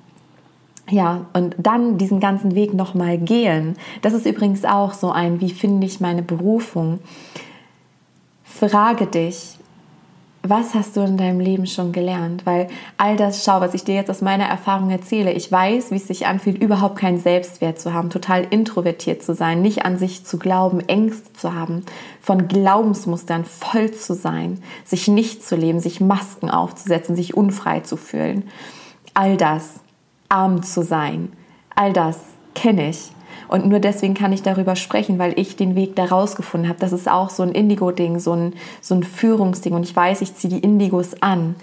ja, und dann diesen ganzen Weg nochmal gehen. Das ist übrigens auch so ein, wie finde ich meine Berufung? Frage dich, was hast du in deinem Leben schon gelernt? Weil all das, schau, was ich dir jetzt aus meiner Erfahrung erzähle, ich weiß, wie es sich anfühlt, überhaupt keinen Selbstwert zu haben, total introvertiert zu sein, nicht an sich zu glauben, Ängste zu haben, von Glaubensmustern voll zu sein, sich nicht zu leben, sich Masken aufzusetzen, sich unfrei zu fühlen. All das, arm zu sein, all das kenne ich. Und nur deswegen kann ich darüber sprechen, weil ich den Weg da rausgefunden habe. Das ist auch so ein Indigo-Ding, so ein, so ein Führungsding. Und ich weiß, ich ziehe die Indigos an.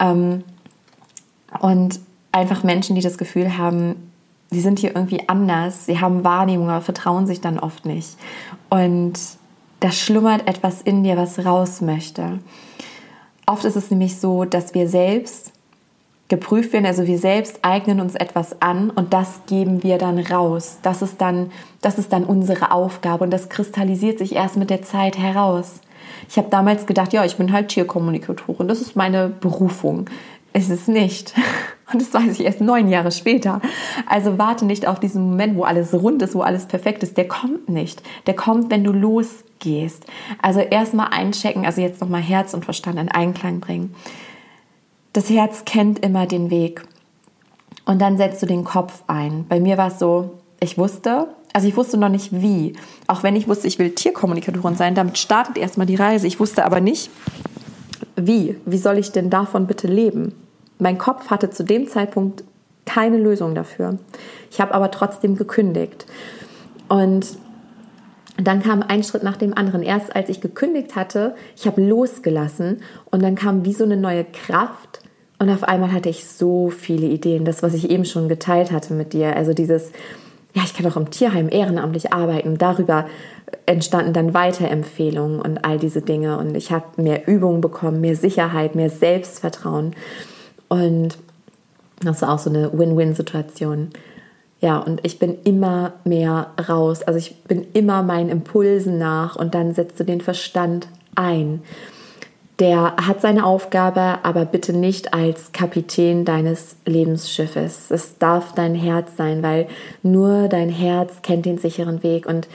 Ähm, und einfach Menschen, die das Gefühl haben, sie sind hier irgendwie anders, sie haben Wahrnehmung, aber vertrauen sich dann oft nicht. Und da schlummert etwas in dir, was raus möchte. Oft ist es nämlich so, dass wir selbst geprüft werden. Also wir selbst eignen uns etwas an und das geben wir dann raus. Das ist dann, das ist dann unsere Aufgabe und das kristallisiert sich erst mit der Zeit heraus. Ich habe damals gedacht, ja, ich bin halt Tierkommunikatorin, das ist meine Berufung. Es ist nicht. Und das weiß ich erst neun Jahre später. Also warte nicht auf diesen Moment, wo alles rund ist, wo alles perfekt ist. Der kommt nicht. Der kommt, wenn du losgehst. Also erstmal einchecken, also jetzt nochmal Herz und Verstand in Einklang bringen das Herz kennt immer den Weg. Und dann setzt du den Kopf ein. Bei mir war es so, ich wusste, also ich wusste noch nicht wie. Auch wenn ich wusste, ich will Tierkommunikatorin sein, damit startet erstmal die Reise. Ich wusste aber nicht, wie. Wie soll ich denn davon bitte leben? Mein Kopf hatte zu dem Zeitpunkt keine Lösung dafür. Ich habe aber trotzdem gekündigt. Und dann kam ein Schritt nach dem anderen. Erst als ich gekündigt hatte, ich habe losgelassen und dann kam wie so eine neue Kraft und auf einmal hatte ich so viele Ideen, das, was ich eben schon geteilt hatte mit dir. Also dieses, ja, ich kann auch im Tierheim ehrenamtlich arbeiten. Darüber entstanden dann Weiterempfehlungen und all diese Dinge. Und ich habe mehr Übungen bekommen, mehr Sicherheit, mehr Selbstvertrauen. Und das war auch so eine Win-Win-Situation. Ja, und ich bin immer mehr raus. Also ich bin immer meinen Impulsen nach und dann setzt du den Verstand ein. Der hat seine Aufgabe, aber bitte nicht als Kapitän deines Lebensschiffes. Es darf dein Herz sein, weil nur dein Herz kennt den sicheren Weg. Und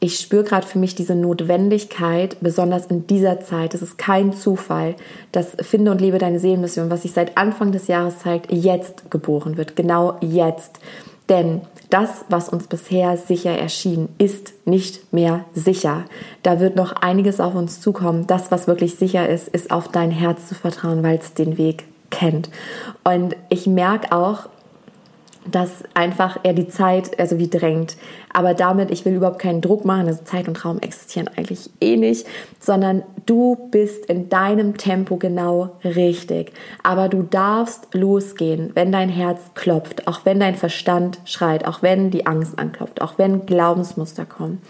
ich spüre gerade für mich diese Notwendigkeit, besonders in dieser Zeit, es ist kein Zufall, dass Finde und Lebe deine Seelenmission, was sich seit Anfang des Jahres zeigt, jetzt geboren wird. Genau jetzt. Denn das, was uns bisher sicher erschien, ist nicht mehr sicher. Da wird noch einiges auf uns zukommen. Das, was wirklich sicher ist, ist auf dein Herz zu vertrauen, weil es den Weg kennt. Und ich merke auch, dass einfach er die Zeit also wie drängt. Aber damit, ich will überhaupt keinen Druck machen, also Zeit und Raum existieren eigentlich eh nicht, sondern du bist in deinem Tempo genau richtig. Aber du darfst losgehen, wenn dein Herz klopft, auch wenn dein Verstand schreit, auch wenn die Angst anklopft, auch wenn Glaubensmuster kommen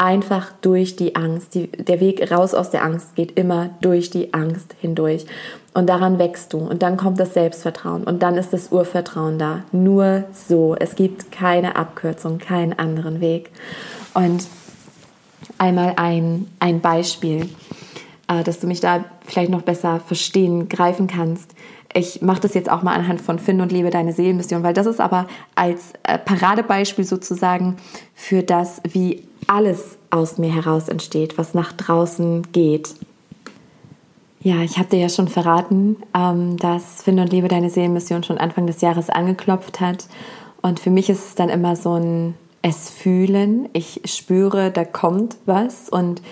einfach durch die Angst. Die, der Weg raus aus der Angst geht immer durch die Angst hindurch. Und daran wächst du. Und dann kommt das Selbstvertrauen. Und dann ist das Urvertrauen da. Nur so. Es gibt keine Abkürzung, keinen anderen Weg. Und einmal ein, ein Beispiel, äh, dass du mich da vielleicht noch besser verstehen, greifen kannst. Ich mache das jetzt auch mal anhand von Finde und Lebe deine Seelenmission, weil das ist aber als äh, Paradebeispiel sozusagen für das, wie alles aus mir heraus entsteht, was nach draußen geht. Ja, ich habe dir ja schon verraten, ähm, dass Finde und Liebe deine Seelenmission schon Anfang des Jahres angeklopft hat. Und für mich ist es dann immer so ein Es fühlen. Ich spüre, da kommt was. Und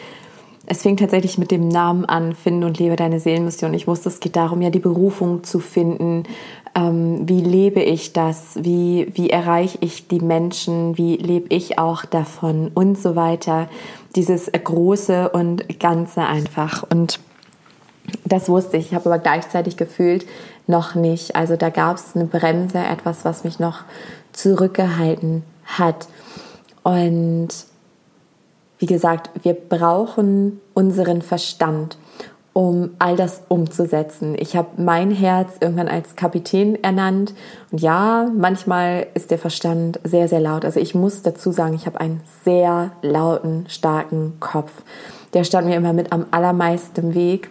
es fing tatsächlich mit dem Namen an, Finde und Lebe deine Seelenmission. Ich wusste, es geht darum, ja die Berufung zu finden. Ähm, wie lebe ich das? Wie, wie erreiche ich die Menschen? Wie lebe ich auch davon? Und so weiter. Dieses Große und Ganze einfach. Und das wusste ich. Ich habe aber gleichzeitig gefühlt, noch nicht. Also da gab es eine Bremse, etwas, was mich noch zurückgehalten hat. Und wie gesagt, wir brauchen unseren Verstand, um all das umzusetzen. Ich habe mein Herz irgendwann als Kapitän ernannt. Und ja, manchmal ist der Verstand sehr, sehr laut. Also ich muss dazu sagen, ich habe einen sehr lauten, starken Kopf. Der stand mir immer mit am allermeisten Weg.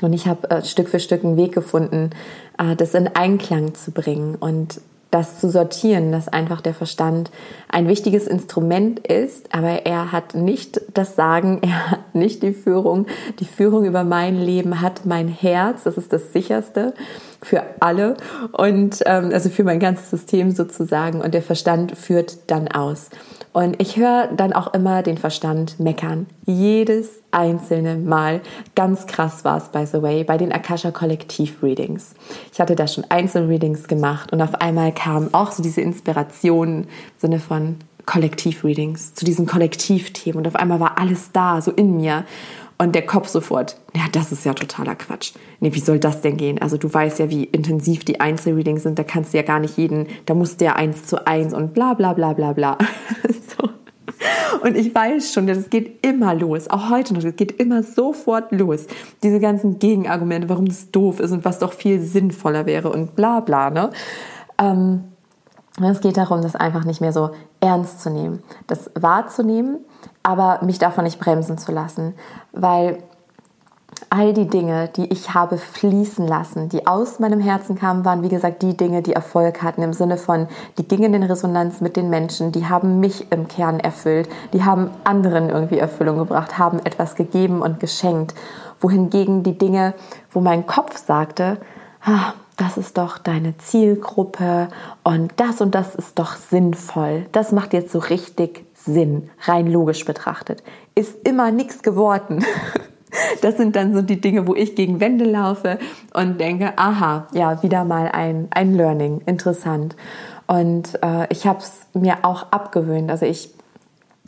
Und ich habe äh, Stück für Stück einen Weg gefunden, äh, das in Einklang zu bringen und das zu sortieren, dass einfach der Verstand ein wichtiges Instrument ist, aber er hat nicht das Sagen, er hat nicht die Führung. Die Führung über mein Leben hat mein Herz, das ist das sicherste für alle und ähm, also für mein ganzes System sozusagen und der Verstand führt dann aus. Und ich höre dann auch immer den Verstand meckern. Jedes einzelne Mal. Ganz krass war es, by the way, bei den Akasha Kollektiv Readings. Ich hatte da schon Einzelreadings gemacht und auf einmal kam auch so diese Inspiration im Sinne von Kollektiv-Readings, zu diesen Kollektivthemen und auf einmal war alles da, so in mir. Und der Kopf sofort, ja, das ist ja totaler Quatsch. Nee, wie soll das denn gehen? Also du weißt ja, wie intensiv die Einzelreadings sind, da kannst du ja gar nicht jeden, da musst du ja eins zu eins und bla bla bla bla bla. Und ich weiß schon, das geht immer los, auch heute noch, das geht immer sofort los. Diese ganzen Gegenargumente, warum das doof ist und was doch viel sinnvoller wäre und bla bla, ne? Ähm, es geht darum, das einfach nicht mehr so ernst zu nehmen, das wahrzunehmen, aber mich davon nicht bremsen zu lassen, weil all die Dinge, die ich habe fließen lassen, die aus meinem Herzen kamen, waren wie gesagt die Dinge, die Erfolg hatten im Sinne von, die gingen in Resonanz mit den Menschen, die haben mich im Kern erfüllt, die haben anderen irgendwie Erfüllung gebracht, haben etwas gegeben und geschenkt. Wohingegen die Dinge, wo mein Kopf sagte, ah, das ist doch deine Zielgruppe und das und das ist doch sinnvoll. Das macht jetzt so richtig Sinn, rein logisch betrachtet. Ist immer nichts geworden. Das sind dann so die Dinge, wo ich gegen Wände laufe und denke, aha, ja, wieder mal ein, ein Learning, interessant. Und äh, ich habe es mir auch abgewöhnt. Also ich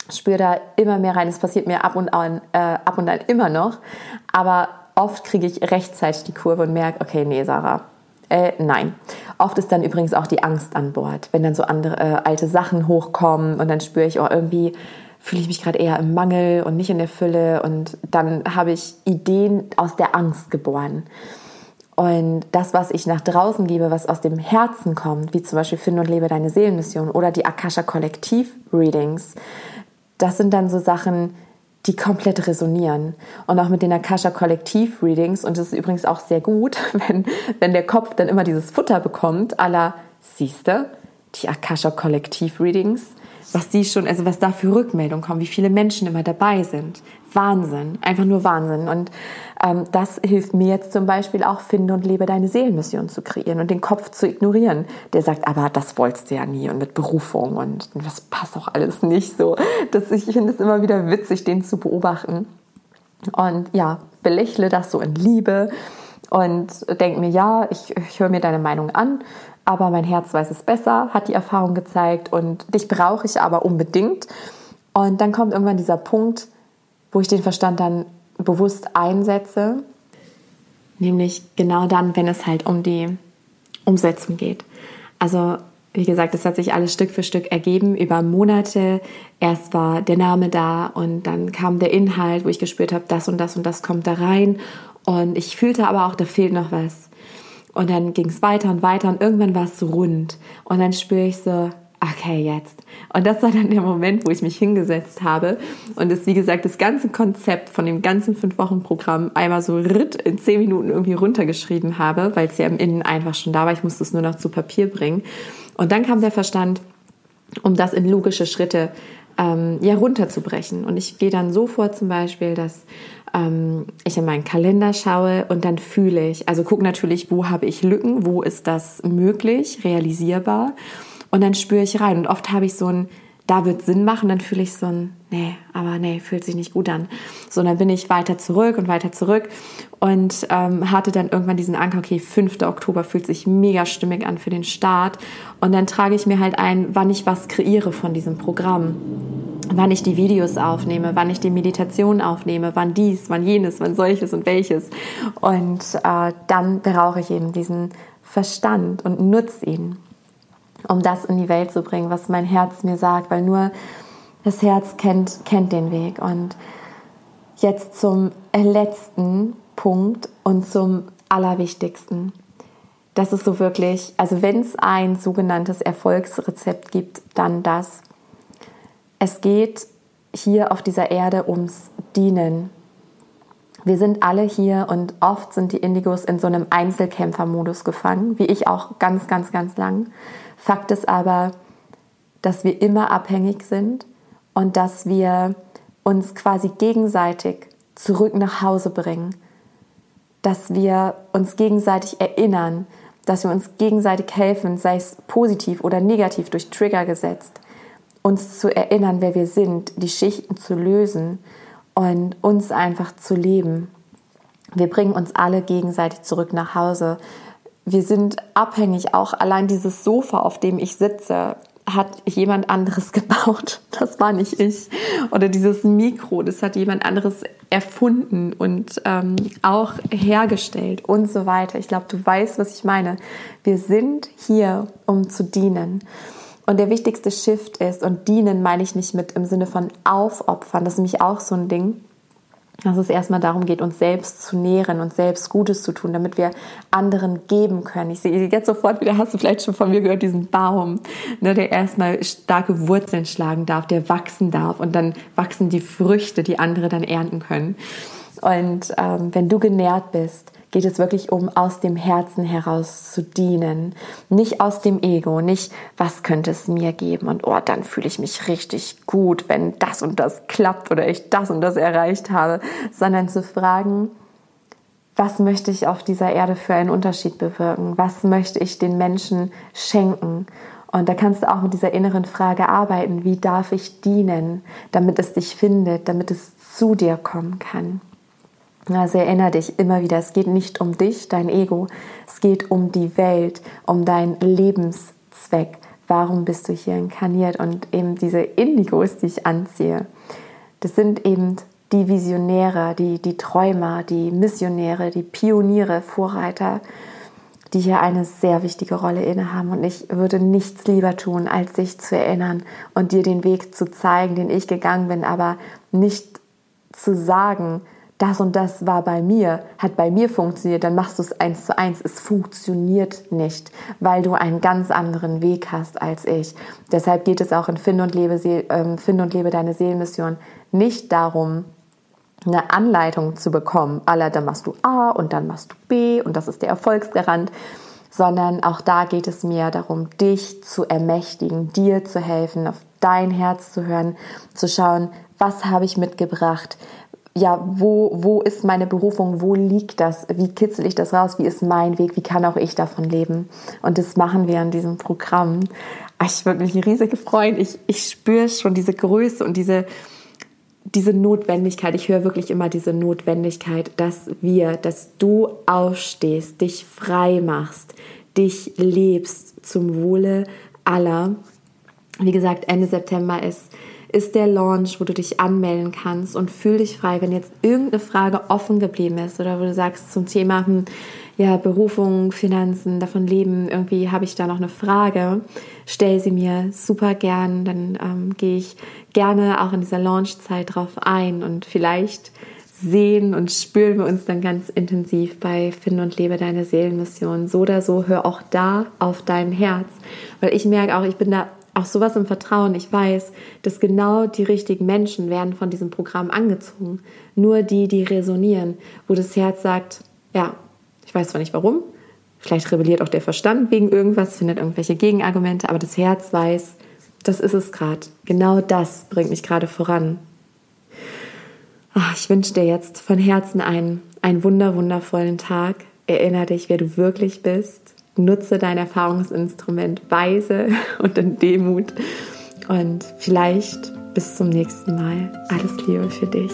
spüre da immer mehr rein. Es passiert mir ab und an, äh, ab und an immer noch. Aber oft kriege ich rechtzeitig die Kurve und merke, okay, nee, Sarah, äh, nein. Oft ist dann übrigens auch die Angst an Bord, wenn dann so andere äh, alte Sachen hochkommen und dann spüre ich, oh, irgendwie fühle ich mich gerade eher im Mangel und nicht in der Fülle und dann habe ich Ideen aus der Angst geboren. Und das, was ich nach draußen gebe, was aus dem Herzen kommt, wie zum Beispiel Finde und lebe deine Seelenmission oder die Akasha Kollektiv Readings, das sind dann so Sachen, die komplett resonieren. Und auch mit den Akasha Kollektiv Readings, und das ist übrigens auch sehr gut, wenn, wenn der Kopf dann immer dieses Futter bekommt, aller, siehste, die Akasha Kollektiv Readings, was die schon, also was da für Rückmeldungen kommen, wie viele Menschen immer dabei sind. Wahnsinn, einfach nur Wahnsinn. Und ähm, das hilft mir jetzt zum Beispiel auch, finde und lebe deine Seelenmission zu kreieren und den Kopf zu ignorieren. Der sagt, aber das wolltest du ja nie und mit Berufung und das passt auch alles nicht so. Das, ich finde es immer wieder witzig, den zu beobachten. Und ja, belächle das so in Liebe und denke mir, ja, ich, ich höre mir deine Meinung an, aber mein Herz weiß es besser, hat die Erfahrung gezeigt und dich brauche ich aber unbedingt. Und dann kommt irgendwann dieser Punkt, wo ich den Verstand dann bewusst einsetze, nämlich genau dann, wenn es halt um die Umsetzung geht. Also wie gesagt, es hat sich alles Stück für Stück ergeben über Monate. Erst war der Name da und dann kam der Inhalt, wo ich gespürt habe, das und das und das kommt da rein. Und ich fühlte aber auch, da fehlt noch was. Und dann ging es weiter und weiter und irgendwann war es rund. Und dann spüre ich so, okay, jetzt. Und das war dann der Moment, wo ich mich hingesetzt habe und es, wie gesagt, das ganze Konzept von dem ganzen Fünf-Wochen-Programm einmal so ritt in zehn Minuten irgendwie runtergeschrieben habe, weil es ja im Innen einfach schon da war. Ich musste es nur noch zu Papier bringen. Und dann kam der Verstand, um das in logische Schritte ähm, ja, runterzubrechen. Und ich gehe dann so vor zum Beispiel, dass ähm, ich in meinen Kalender schaue und dann fühle ich, also gucke natürlich, wo habe ich Lücken, wo ist das möglich, realisierbar und dann spüre ich rein. Und oft habe ich so ein, da wird Sinn machen, dann fühle ich so ein, nee, aber nee, fühlt sich nicht gut an. So, dann bin ich weiter zurück und weiter zurück und ähm, hatte dann irgendwann diesen Anker, okay, 5. Oktober fühlt sich mega stimmig an für den Start. Und dann trage ich mir halt ein, wann ich was kreiere von diesem Programm wann ich die Videos aufnehme, wann ich die Meditation aufnehme, wann dies, wann jenes, wann solches und welches. Und äh, dann brauche ich eben diesen Verstand und nutze ihn, um das in die Welt zu bringen, was mein Herz mir sagt, weil nur das Herz kennt, kennt den Weg. Und jetzt zum letzten Punkt und zum allerwichtigsten. Das ist so wirklich, also wenn es ein sogenanntes Erfolgsrezept gibt, dann das. Es geht hier auf dieser Erde ums Dienen. Wir sind alle hier und oft sind die Indigos in so einem Einzelkämpfermodus gefangen, wie ich auch ganz, ganz, ganz lang. Fakt ist aber, dass wir immer abhängig sind und dass wir uns quasi gegenseitig zurück nach Hause bringen, dass wir uns gegenseitig erinnern, dass wir uns gegenseitig helfen, sei es positiv oder negativ durch Trigger gesetzt, uns zu erinnern, wer wir sind, die Schichten zu lösen und uns einfach zu leben. Wir bringen uns alle gegenseitig zurück nach Hause. Wir sind abhängig, auch allein dieses Sofa, auf dem ich sitze, hat jemand anderes gebaut. Das war nicht ich. Oder dieses Mikro, das hat jemand anderes erfunden und ähm, auch hergestellt und so weiter. Ich glaube, du weißt, was ich meine. Wir sind hier, um zu dienen. Und der wichtigste Shift ist, und dienen meine ich nicht mit im Sinne von aufopfern, das ist nämlich auch so ein Ding, dass es erstmal darum geht, uns selbst zu nähren und selbst Gutes zu tun, damit wir anderen geben können. Ich sehe jetzt sofort wieder, hast du vielleicht schon von mir gehört, diesen Baum, ne, der erstmal starke Wurzeln schlagen darf, der wachsen darf und dann wachsen die Früchte, die andere dann ernten können. Und ähm, wenn du genährt bist, geht es wirklich um aus dem Herzen heraus zu dienen. Nicht aus dem Ego, nicht was könnte es mir geben und oh, dann fühle ich mich richtig gut, wenn das und das klappt oder ich das und das erreicht habe, sondern zu fragen, was möchte ich auf dieser Erde für einen Unterschied bewirken? Was möchte ich den Menschen schenken? Und da kannst du auch mit dieser inneren Frage arbeiten, wie darf ich dienen, damit es dich findet, damit es zu dir kommen kann. Also erinnere dich immer wieder, es geht nicht um dich, dein Ego, es geht um die Welt, um deinen Lebenszweck. Warum bist du hier inkarniert? Und eben diese Indigos, die ich anziehe, das sind eben die Visionäre, die, die Träumer, die Missionäre, die Pioniere, Vorreiter, die hier eine sehr wichtige Rolle innehaben. Und ich würde nichts lieber tun, als dich zu erinnern und dir den Weg zu zeigen, den ich gegangen bin, aber nicht zu sagen, das und das war bei mir, hat bei mir funktioniert, dann machst du es eins zu eins. Es funktioniert nicht, weil du einen ganz anderen Weg hast als ich. Deshalb geht es auch in Find und Lebe, äh, Find und Lebe deine Seelenmission nicht darum, eine Anleitung zu bekommen, aller dann machst du A und dann machst du B und das ist der Erfolgsgarant, sondern auch da geht es mir darum, dich zu ermächtigen, dir zu helfen, auf dein Herz zu hören, zu schauen, was habe ich mitgebracht, ja, wo, wo ist meine Berufung, wo liegt das, wie kitzel ich das raus, wie ist mein Weg, wie kann auch ich davon leben. Und das machen wir in diesem Programm. Ich würde mich riesig freuen. Ich, ich spüre schon diese Größe und diese, diese Notwendigkeit, ich höre wirklich immer diese Notwendigkeit, dass wir, dass du aufstehst, dich frei machst, dich lebst zum Wohle aller. Wie gesagt, Ende September ist, ist der Launch, wo du dich anmelden kannst und fühl dich frei, wenn jetzt irgendeine Frage offen geblieben ist oder wo du sagst zum Thema, hm, ja, Berufung, Finanzen, davon leben, irgendwie habe ich da noch eine Frage, stell sie mir super gern, dann ähm, gehe ich gerne auch in dieser Launchzeit drauf ein und vielleicht sehen und spüren wir uns dann ganz intensiv bei Finde und Lebe deine Seelenmission. So oder so, hör auch da auf dein Herz, weil ich merke auch, ich bin da auch sowas im Vertrauen. Ich weiß, dass genau die richtigen Menschen werden von diesem Programm angezogen. Nur die, die resonieren, wo das Herz sagt, ja, ich weiß zwar nicht warum, vielleicht rebelliert auch der Verstand wegen irgendwas, findet irgendwelche Gegenargumente, aber das Herz weiß, das ist es gerade. Genau das bringt mich gerade voran. Ach, ich wünsche dir jetzt von Herzen einen, einen wunder, wundervollen Tag. Erinnere dich, wer du wirklich bist. Nutze dein Erfahrungsinstrument weise und in Demut. Und vielleicht bis zum nächsten Mal. Alles Liebe für dich.